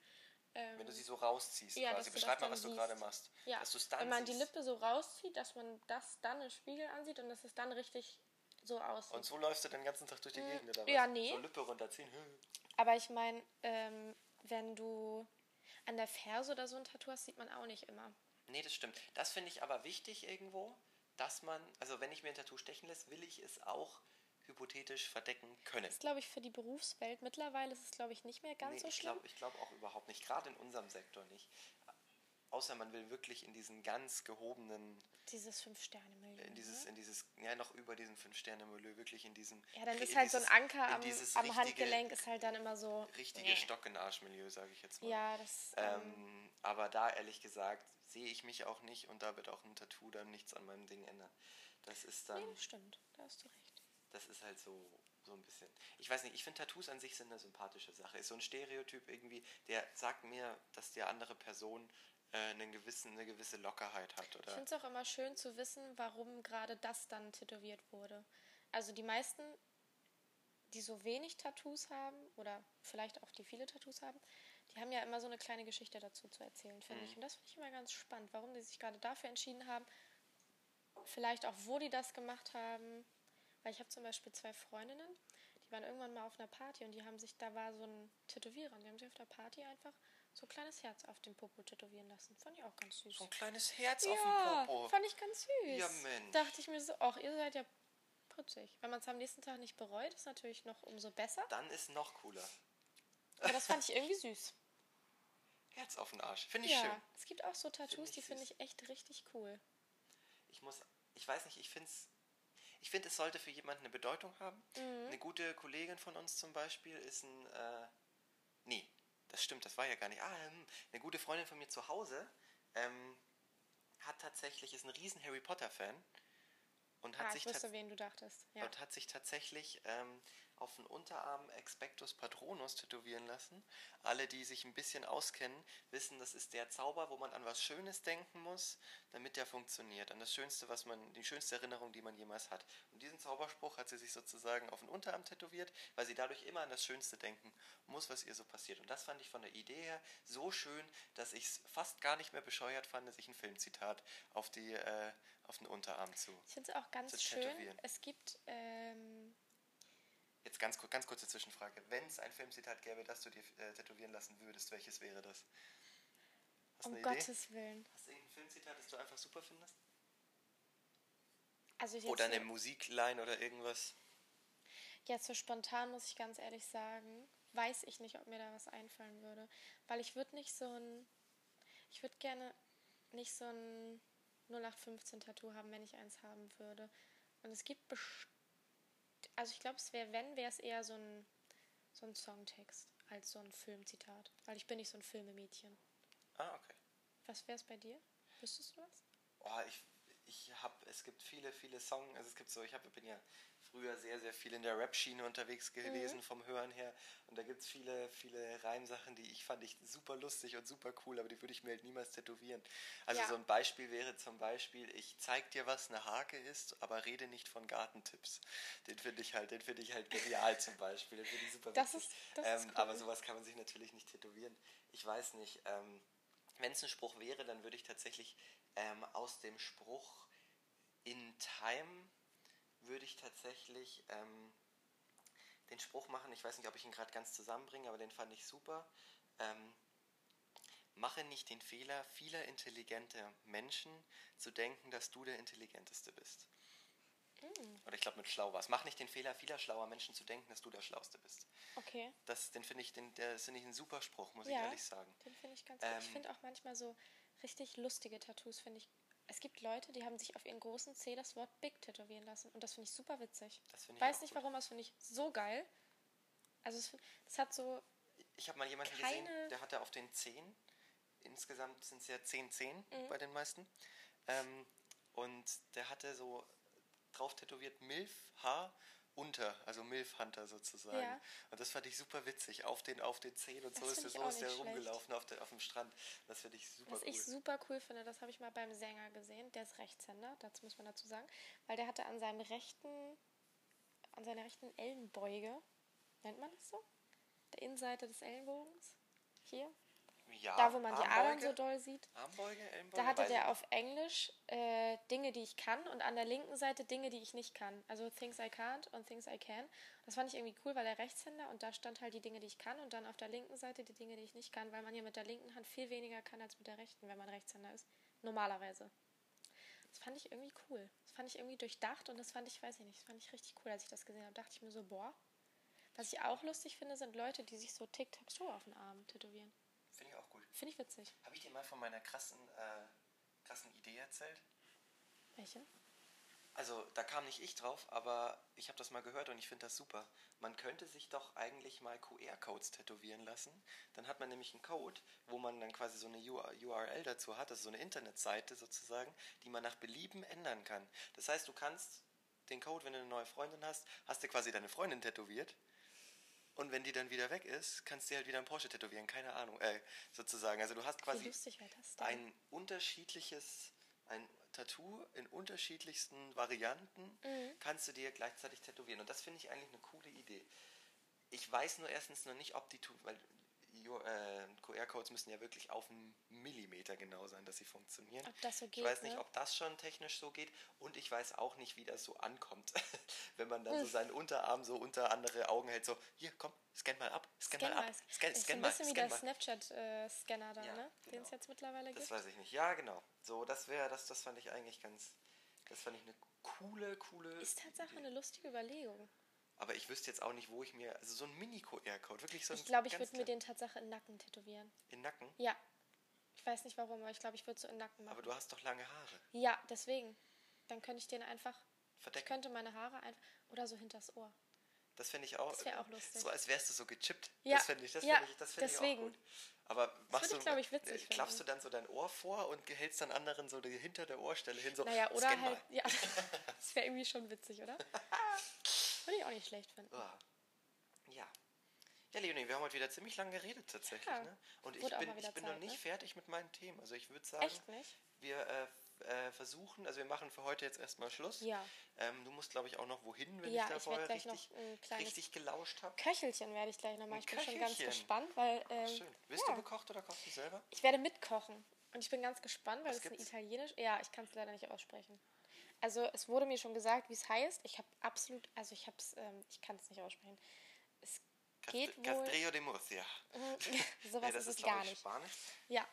Ähm, Wenn du sie so rausziehst Ja, quasi. Beschreib mal, was du siehst. gerade machst. ja, Dass du es dann wenn man die siehst. Lippe so rauszieht, dass man das dann im Spiegel ansieht und dass es dann richtig so aussieht. Und so läufst du den ganzen Tag durch die Gegend, oder was? ja, nee. So Lippe runterziehen. Hm. Aber ich meine, ähm, wenn du an der Ferse oder so ein Tattoo hast, sieht man auch nicht immer. Nee, das stimmt. Das finde ich aber wichtig irgendwo, dass man, also wenn ich mir ein Tattoo stechen lässt, will ich es auch hypothetisch verdecken können. Das ist, glaube ich, für die Berufswelt mittlerweile ist es, glaube ich, nicht mehr ganz Nee, so ich schlimm. glaube ich glaub auch überhaupt nicht. Gerade in unserem Sektor nicht. Außer man will wirklich in diesen ganz gehobenen, Dieses Fünf-Sterne-Milieu. in dieses, ne? in dieses, ja noch über diesen Fünf-Sterne-Milieu, wirklich in diesem. Ja, dann ist halt so ein dieses- Anker am, dieses am richtige- Handgelenk, ist halt dann immer so. Richtige Nee. Stock in Arsch-Milieu, sage ich jetzt mal. Ja, das. Ähm, Ähm, aber da ehrlich gesagt sehe ich mich auch nicht und da wird auch ein Tattoo dann nichts an meinem Ding ändern. Das ist dann, nee, stimmt. Da hast du recht. das ist halt so, so ein bisschen. Ich weiß nicht, ich finde Tattoos an sich sind eine sympathische Sache. Ist so ein Stereotyp irgendwie, der sagt mir, dass die andere Person einen gewissen, eine gewisse Lockerheit hat. Ich Oder? finde es auch immer schön zu wissen, warum gerade das dann tätowiert wurde. Also die meisten, die so wenig Tattoos haben, oder vielleicht auch die viele Tattoos haben, die haben ja immer so eine kleine Geschichte dazu zu erzählen, finde Mhm. ich. Und das finde ich immer ganz spannend, warum die sich gerade dafür entschieden haben. Vielleicht auch, wo die das gemacht haben. Weil ich habe zum Beispiel zwei Freundinnen, die waren irgendwann mal auf einer Party und die haben sich, da war so ein Tätowierer, und die haben sich auf der Party einfach so ein kleines Herz auf den Popo tätowieren lassen. Fand ich auch ganz süß. So ein kleines Herz auf Ja, dem Popo. fand ich ganz süß. Ja, Mensch. Dachte ich mir so, ach, ihr seid ja putzig. Wenn man es am nächsten Tag nicht bereut, ist natürlich noch umso besser. Dann ist noch cooler. Aber das fand ich irgendwie süß. Herz auf den Arsch. Finde ich ja, schön. es gibt auch so Tattoos, ich die finde ich echt richtig cool. ich muss, ich weiß nicht, ich finde es, ich finde, es sollte für jemanden eine Bedeutung haben. Mhm. Eine gute Kollegin von uns zum Beispiel ist ein, äh, nee, das stimmt, das war ja gar nicht. Ah, hm, eine gute Freundin von mir zu Hause ähm, hat tatsächlich, ist ein riesen Harry Potter Fan und hat ah, sich ich wusste, wen du dachtest. Ja. und hat sich tatsächlich ähm, auf den Unterarm Expectus Patronus tätowieren lassen. Alle, die sich ein bisschen auskennen, wissen, das ist der Zauber, wo man an was Schönes denken muss, damit der funktioniert. An das Schönste, was man, die schönste Erinnerung, die man jemals hat. Und diesen Zauberspruch hat sie sich sozusagen auf den Unterarm tätowiert, weil sie dadurch immer an das Schönste denken muss, was ihr so passiert. Und das fand ich von der Idee her so schön, dass ich es fast gar nicht mehr bescheuert fand, sich ein Filmzitat auf, die, äh, auf den Unterarm zu. Ich finde es auch ganz schön. Es gibt, ähm, Jetzt ganz, ganz kurze Zwischenfrage. Wenn es ein Filmzitat gäbe, das du dir äh, tätowieren lassen würdest, welches wäre das? Hast um eine Idee? Gottes Willen. Hast du irgendein Filmzitat, das du einfach super findest? Also Oder eine Musikline oder irgendwas? Jetzt so spontan muss ich ganz ehrlich sagen, weiß ich nicht, ob mir da was einfallen würde. Weil ich würde nicht so ein. Ich würde gerne nicht so ein 0815-Tattoo haben, wenn ich eins haben würde. Und es gibt best Also ich glaube, es wäre, wenn, wäre es eher so ein, so ein Songtext als so ein Filmzitat. Weil ich bin nicht so ein Filmemädchen. Ah, okay. Was wäre es bei dir? Wüsstest du was? Oh, ich, ich habe, es gibt viele, viele Songs, also es gibt so, ich hab, bin ja früher sehr, sehr viel in der Rap-Schiene unterwegs gewesen vom Hören her und da gibt es viele, viele Reimsachen, die ich fand ich super lustig und super cool, aber die würde ich mir halt niemals tätowieren. Also Ja. so ein Beispiel wäre zum Beispiel, ich zeig dir, was eine Hake ist, aber rede nicht von Gartentipps. Den finde ich halt, den finde ich halt genial zum Beispiel, den finde ich super Das witzig. ist- das ist ähm, cool. Aber sowas kann man sich natürlich nicht tätowieren. Ich weiß nicht, ähm, wenn es ein Spruch wäre, dann würde ich tatsächlich ähm, aus dem Spruch in Time würde ich tatsächlich ähm, den Spruch machen. Ich weiß nicht, ob ich ihn gerade ganz zusammenbringe, aber den fand ich super. Ähm, mache nicht den Fehler vieler intelligenter Menschen zu denken, dass du der Intelligenteste bist. Oder ich glaube mit schlau was. Mach nicht den Fehler vieler schlauer Menschen zu denken, dass du der Schlauste bist. Okay. Das, den finde ich, den, finde ich ein super Spruch, muss ich Ja, ehrlich sagen. den finde ich ganz gut. Ich Ähm, finde auch manchmal so richtig lustige Tattoos, finde ich. Es gibt Leute, die haben sich auf ihren großen C das Wort Big tätowieren lassen. Und das finde ich super witzig. Ich Weiß nicht gut. warum, aber das finde ich so geil. Also es, das hat so, Ich habe mal jemanden gesehen, der hatte auf den 10, insgesamt sind es ja 10 10 Mhm. bei den meisten, ähm, und der hatte so drauf tätowiert Milf H unter, also Milf Hunter sozusagen. Ja. Und das fand ich super witzig, auf den, auf den 10 und so Das ist, find der- so ist der schlecht. rumgelaufen auf, der, auf dem Strand. Das finde ich super was cool. ich super cool finde, das habe ich mal beim Sänger gesehen. Der ist Rechtshänder, das muss man dazu sagen. Weil der hatte an seinem rechten, an seiner rechten Ellenbeuge, nennt man das so? Der Innenseite des Ellenbogens. Hier. Ja, da, wo man die Adern Armbeuge, so doll sieht. Armbeuge, Ellenbeuge, Da hatte der auf Englisch äh, Dinge, die ich kann und an der linken Seite Dinge, die ich nicht kann. Also Things I can't und Things I can. Das fand ich irgendwie cool, weil er Rechtshänder und da stand halt die Dinge, die ich kann und dann auf der linken Seite die Dinge, die ich nicht kann, weil man hier mit der linken Hand viel weniger kann als mit der rechten, wenn man Rechtshänder ist. Normalerweise. Das fand ich irgendwie cool. Das fand ich irgendwie durchdacht und das fand ich, weiß ich nicht, das fand ich richtig cool, als ich das gesehen habe. Dachte ich mir so, boah. Was ich auch lustig finde, sind Leute, die sich so Tic-Tac-Toe auf den Arm tätowieren. Finde ich witzig. Habe ich dir mal von meiner krassen, äh, krassen Idee erzählt? Welche? Also da kam nicht ich drauf, aber ich habe das mal gehört und ich finde das super. Man könnte sich doch eigentlich mal QR-Codes tätowieren lassen. Dann hat man nämlich einen Code, wo man dann quasi so eine URL dazu hat, also so eine Internetseite sozusagen, die man nach Belieben ändern kann. Das heißt, du kannst den Code, wenn du eine neue Freundin hast, hast du quasi deine Freundin tätowiert. Und wenn die dann wieder weg ist, kannst du dir halt wieder einen Porsche tätowieren, keine Ahnung, äh, sozusagen. Also du hast quasi ein unterschiedliches, ein Tattoo in unterschiedlichsten Varianten Mhm. kannst du dir gleichzeitig tätowieren. Und das finde ich eigentlich eine coole Idee. Ich weiß nur erstens noch nicht, ob die, weil QR-Codes müssen ja wirklich auf einen Millimeter genau sein, dass sie funktionieren. Ob das so ich geht, weiß nicht, ne? ob das schon technisch so geht und ich weiß auch nicht, wie das so ankommt, wenn man dann so seinen Unterarm so unter andere Augen hält, so, hier, komm, scan mal ab, scan, mal ab, scan, ist scan ein mal, bisschen wie scan der. Snapchat-Scanner da, Ja, ne? Den genau. es jetzt mittlerweile Das gibt. weiß ich nicht. Ja, genau. So, das wäre, das, das fand ich eigentlich ganz, das fand ich eine coole, coole. Ist Tatsache Idee. eine lustige Überlegung. Aber ich wüsste jetzt auch nicht, wo ich mir, also so ein Mini-QR-Code, wirklich so ein Ich glaube, ich würde mir den Tatsache in den Nacken tätowieren. in den Nacken. Ja. Ich weiß nicht warum, aber ich glaube, ich würde so in den Nacken machen. Aber du hast doch lange Haare. ja, deswegen. Dann könnte ich den einfach. Ich Verdeckt. könnte meine Haare einfach. Oder so hinters Ohr. Das fände ich auch. Das wär auch lustig. So als wärst du so gechippt. Ja, Das fände ich, das ja, fänd ich, das fänd ich auch gut. Aber machst würde du, ich, glaub ich, witzig äh, klappst du dann so dein Ohr vor und hältst dann anderen so die, hinter der Ohrstelle hin, so Naja, oder halt. Ja, das wäre irgendwie schon witzig, oder? Würde ich auch nicht schlecht finden. Ah. Ja. Ja, Leonie, wir haben heute wieder ziemlich lange geredet tatsächlich. Ja, Ne? Und ich bin, ich bin noch Zeit, nicht ne? fertig mit meinen Themen. Also ich würde sagen, wir äh, äh, versuchen, also wir machen für heute jetzt erstmal Schluss. Ja. Ähm, du musst, glaube ich, auch noch wohin, wenn Ja, ich da ich vorher richtig, noch richtig gelauscht habe. Köchelchen werde ich gleich noch machen. Ein Ich bin schon ganz gespannt, weil. Ähm, Schön. Wirst ja. du bekocht oder kochst du selber? Ich werde mitkochen. Und ich bin ganz gespannt, weil es ist ein italienisch. Ja, ich kann es leider nicht aussprechen. Also es wurde mir schon gesagt, wie es heißt. Ich habe absolut, also ich habe es, ähm, ich kann es nicht aussprechen. Es geht Cast- wohl. Castrillo de Murcia. sowas Nee, das ist ist, es gar ich, nicht. Spanisch. Ja.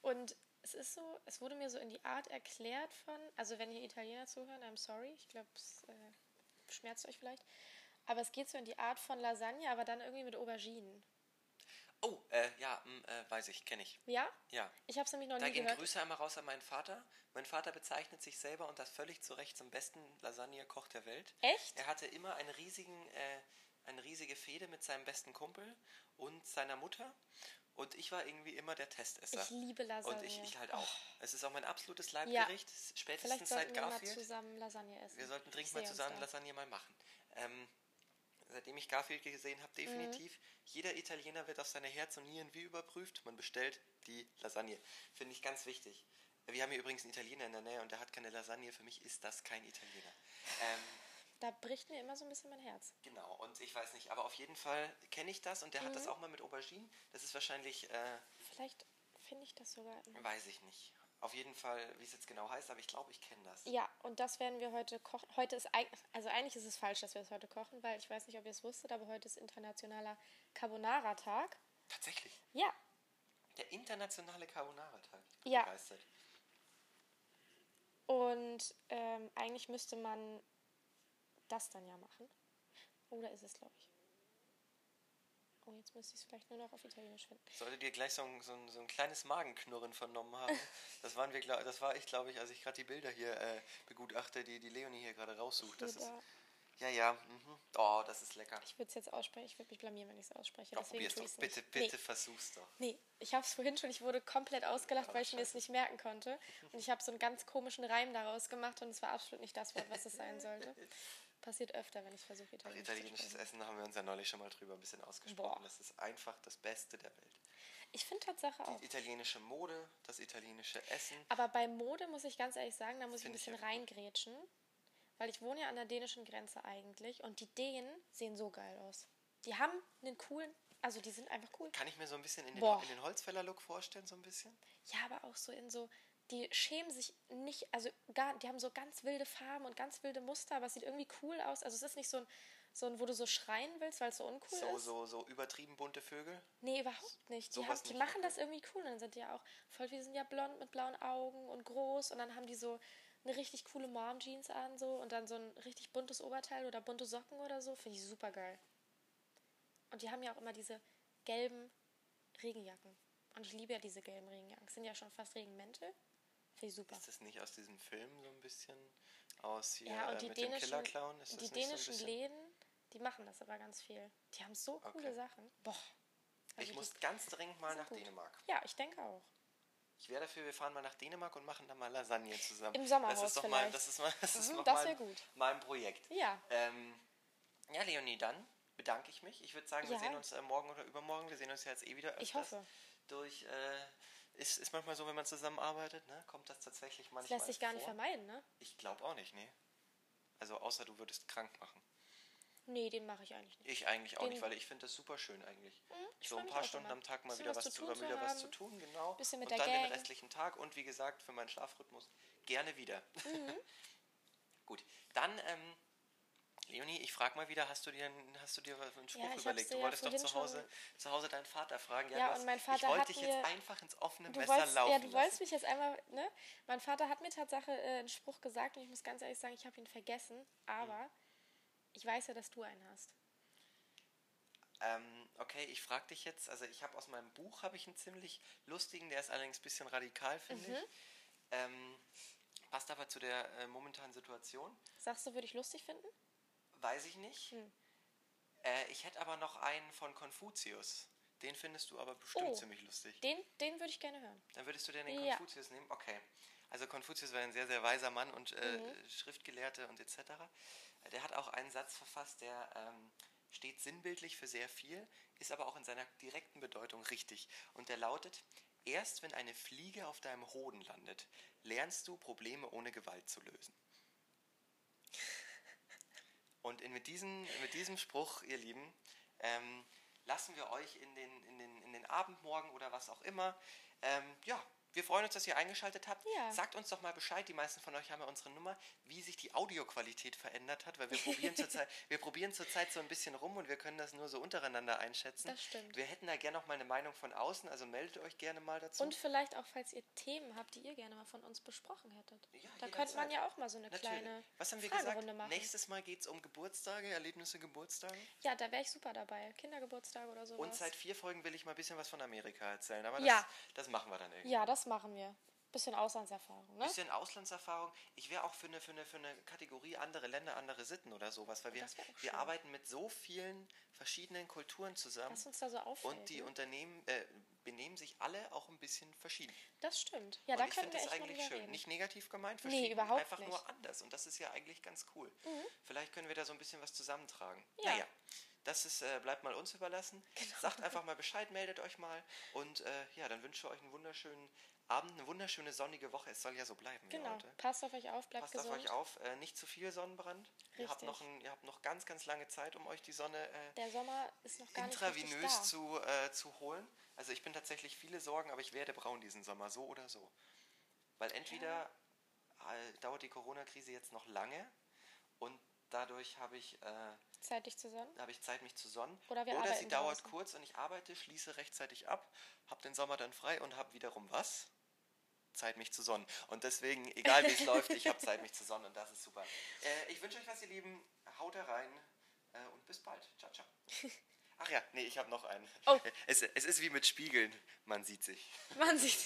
Und es ist so, es wurde mir so in die Art erklärt von, also wenn hier Italiener zuhören, I'm sorry, ich glaube, es äh, schmerzt euch vielleicht. Aber es geht so in die Art von Lasagne, aber dann irgendwie mit Auberginen. Oh, äh, ja, m, äh, weiß ich, kenne ich. Ja? Ja. Ich habe es nämlich noch Da nie gehen gehört. Grüße einmal raus an meinen Vater. Mein Vater bezeichnet sich selber und das völlig zu Recht zum besten Lasagne-Koch der Welt. Echt? Er hatte immer einen riesigen, äh, eine riesige Fehde mit seinem besten Kumpel und seiner Mutter. Und ich war irgendwie immer der Testesser. Ich liebe Lasagne. Und ich, ich halt auch. Es ist auch mein absolutes Ja. Leibgericht. Vielleicht Spätestens sollten seit wir mal Garfield. zusammen Lasagne essen. Wir sollten dringend mal zusammen da. Lasagne mal machen. Ähm, seitdem ich Garfield gesehen habe, definitiv. Mhm. Jeder Italiener wird auf seine Herz und Nieren wie überprüft. Man bestellt die Lasagne. Finde ich ganz wichtig. Wir haben hier übrigens einen Italiener in der Nähe und der hat keine Lasagne. Für mich ist das kein Italiener. Ähm, Da bricht mir immer so ein bisschen mein Herz. genau, und ich weiß nicht, aber auf jeden Fall kenne ich das und der hat Mhm. das auch mal mit Auberginen. Das ist wahrscheinlich, äh, Vielleicht finde ich das sogar. weiß ich nicht. Auf jeden Fall, wie es jetzt genau heißt, aber ich glaube, ich kenne das. Ja, und das werden wir heute kochen. Heute ist eig- also eigentlich ist es falsch, dass wir es heute kochen, weil ich weiß nicht, ob ihr es wusstet, aber heute ist internationaler Carbonara-Tag. Tatsächlich. Ja, Der internationale Carbonara-Tag. Ja. begeistert. und ähm, eigentlich müsste man das dann ja machen. Oder ist es, glaube ich. Oh, jetzt müsste ich es vielleicht nur noch auf Italienisch finden. Solltet ihr gleich so ein, so ein, so ein kleines Magenknurren vernommen haben. Das, waren wir, das war ich, glaube ich, als ich gerade die Bilder hier äh, begutachte, die, die Leonie hier gerade raussucht. Das ist, ja, ja. Mhm. Oh, das ist lecker. Ich würde es jetzt aussprechen. Ich würde mich blamieren, wenn ich es ausspreche. Oh, Deswegen probier's doch. Bitte, bitte Nee. versuch's doch. Nee, ich habe es vorhin schon, ich wurde komplett ausgelacht, weil ich mir es nicht merken konnte. Und ich habe so einen ganz komischen Reim daraus gemacht und es war absolut nicht das Wort, was es sein sollte. Passiert öfter, wenn ich versuche, Italienisch italienisches zu sprechen. Essen haben wir uns ja neulich schon mal drüber ein bisschen ausgesprochen. Boah. Das ist einfach das Beste der Welt. Ich finde Tatsache auch. Die italienische Mode, das italienische Essen. Aber bei Mode muss ich ganz ehrlich sagen, da muss ich ein ich bisschen gut. reingrätschen. Weil ich wohne ja an der dänischen Grenze eigentlich und die Dänen sehen so geil aus. Die haben einen coolen, also die sind einfach cool. Kann ich mir so ein bisschen in den, Boah. in den Holzfäller-Look vorstellen, so ein bisschen? Ja, aber auch so in so, die schämen sich nicht, also gar, die haben so ganz wilde Farben und ganz wilde Muster, aber es sieht irgendwie cool aus. Also es ist nicht so ein, so ein wo du so schreien willst, weil es so uncool So, ist. so, so übertrieben bunte Vögel. Nee, überhaupt nicht. Die, Sowas haben, die nicht, machen okay. das irgendwie cool. Und dann sind die ja auch voll, die sind ja blond mit blauen Augen und groß. Und dann haben die so eine richtig coole Mom-Jeans an so und dann so ein richtig buntes Oberteil oder bunte Socken oder so. Finde ich super geil. Und die haben ja auch immer diese gelben Regenjacken. Und ich liebe ja diese gelben Regenjacken. Das sind ja schon fast Regenmäntel. Finde ich super. Ist das nicht aus diesem Film so ein bisschen aus hier Ja, äh, und die mit dem dänischen, Killer-Clown? Ist das die so dänischen bisschen? Läden, die machen das aber ganz viel. Die haben so coole Okay. Sachen. Boah. Also Ich muss ganz dringend mal nach gut. Dänemark. Ja, ich denke auch. Ich wäre dafür, wir fahren mal nach Dänemark und machen da mal Lasagne zusammen. Im Sommerhaus das ist doch mal, vielleicht. das ist mal, das ist Mhm, das mal gut. mein Projekt. Ja. Ähm, ja, Leonie, dann bedanke ich mich. Ich würde sagen, wir Ja. sehen uns äh, morgen oder übermorgen. Wir sehen uns ja jetzt eh wieder öfters. Ich hoffe. Durch, äh, ist, ist manchmal so, wenn man zusammenarbeitet, ne? kommt das tatsächlich Das manchmal lässt sich gar nicht vor. vermeiden, ne? Ich glaube auch nicht, nee. Also außer du würdest krank machen. Nee, den mache ich eigentlich nicht. Ich eigentlich auch Den- nicht, weil ich finde das super schön eigentlich. ich so ein paar Stunden am Tag mal wieder was was, zu tun zu wieder was zu tun, genau. Bisschen mit und der dann den Gang. restlichen Tag und wie gesagt, für meinen Schlafrhythmus gerne wieder. Mhm. Gut, dann, ähm, Leonie, ich frage mal wieder, hast du dir, einen- hast du dir einen Spruch hab's überlegt? Du ja wolltest doch zu Hause, zu Hause deinen Vater fragen. Ja, du und mein Vater Ich wollte dich jetzt einfach ins offene Messer wolltest, laufen ja, du wolltest lassen. mich jetzt einmal, ne? Mein Vater hat mir Tatsache äh, einen Spruch gesagt und ich muss ganz ehrlich sagen, ich habe ihn vergessen, aber Hm. ich weiß ja, dass du einen hast. Ähm, okay, ich frage dich jetzt, also ich habe aus meinem Buch habe ich einen ziemlich lustigen, der ist allerdings ein bisschen radikal, finde Mhm. ich. Ähm, passt aber zu der äh, momentanen Situation. Sagst du, würde ich lustig finden? Weiß ich nicht. Hm. Äh, ich hätte aber noch einen von Konfuzius. Den findest du aber bestimmt Oh. ziemlich lustig. Den, den würde ich gerne hören. Dann würdest du den, den Ja. Konfuzius nehmen? Okay. Also Konfuzius war ein sehr, sehr weiser Mann und äh, Mhm. Schriftgelehrte und etc. Der hat auch einen Satz verfasst, der ähm, steht sinnbildlich für sehr viel, ist aber auch in seiner direkten Bedeutung richtig. Und der lautet, erst wenn eine Fliege auf deinem Hoden landet, lernst du Probleme ohne Gewalt zu lösen. Und in, mit, diesen, mit diesem Spruch, ihr Lieben, ähm, lassen wir euch in den, in, den, in den Abendmorgen oder was auch immer. Ähm, ja, wir freuen uns, dass ihr eingeschaltet habt. Ja. Sagt uns doch mal Bescheid, die meisten von euch haben ja unsere Nummer, wie sich die Audioqualität verändert hat, weil wir probieren zurzeit, wir probieren zurzeit so ein bisschen rum und wir können das nur so untereinander einschätzen. Das stimmt. Wir hätten da gerne noch mal eine Meinung von außen, also meldet euch gerne mal dazu. Und vielleicht auch, falls ihr Themen habt, die ihr gerne mal von uns besprochen hättet. Ja, da könnte man ja auch mal so eine Natürlich. kleine Was haben wir gesagt? Machen. Nächstes Mal geht es um Geburtstage, Erlebnisse Geburtstage. Ja, da wäre ich super dabei. Kindergeburtstage oder sowas. Und seit vier Folgen will ich mal ein bisschen was von Amerika erzählen, aber Ja. das, das machen wir dann irgendwie. ja, das machen wir. Bisschen Auslandserfahrung, ne? Bisschen Auslandserfahrung. Ich wäre auch für eine, für, eine, für eine Kategorie andere Länder, andere Sitten oder sowas, weil wir, wir arbeiten mit so vielen verschiedenen Kulturen zusammen. Was uns da so auffällt. Und die ne? Unternehmen, äh, benehmen sich alle auch ein bisschen verschieden. Das stimmt. Ja, und da ich finde das echt eigentlich schön. reden. Nicht negativ gemeint, Nee, verschieden, überhaupt einfach nur nicht. Mhm. anders. Und das ist ja eigentlich ganz cool. Vielleicht können wir da so ein bisschen was zusammentragen. Ja. Naja, das ist, äh, bleibt mal uns überlassen. Genau. Sagt einfach mal Bescheid, meldet euch mal. Und äh, ja, dann wünsche ich euch einen wunderschönen Abend, eine wunderschöne sonnige Woche. Es soll ja so bleiben Genau. Passt auf euch auf, bleibt Passt gesund. auf euch auf, äh, nicht zu viel Sonnenbrand. Ihr habt, Richtig. noch ein, ihr habt noch ganz, ganz lange Zeit, um euch die Sonne äh, richtig intravenös zu, äh, zu holen. Also ich bin tatsächlich viele Sorgen, aber ich werde braun diesen Sommer, so oder so. Weil entweder äh, dauert die Corona-Krise jetzt noch lange und dadurch habe ich, äh, Zeit, dich zu sonnen. habe ich Zeit, mich zu sonnen. Oder wir sie dauert draußen. kurz und ich arbeite, schließe rechtzeitig ab, habe den Sommer dann frei und habe wiederum was? Zeit, mich zu sonnen. Und deswegen, egal wie es läuft, ich habe Zeit, mich zu sonnen und das ist super. Äh, ich wünsche euch was, ihr Lieben. Haut da rein äh, und bis bald. Ciao, ciao. Ach ja, nee, ich habe noch einen. Oh. Es, es ist wie mit Spiegeln, man sieht sich. Man sieht.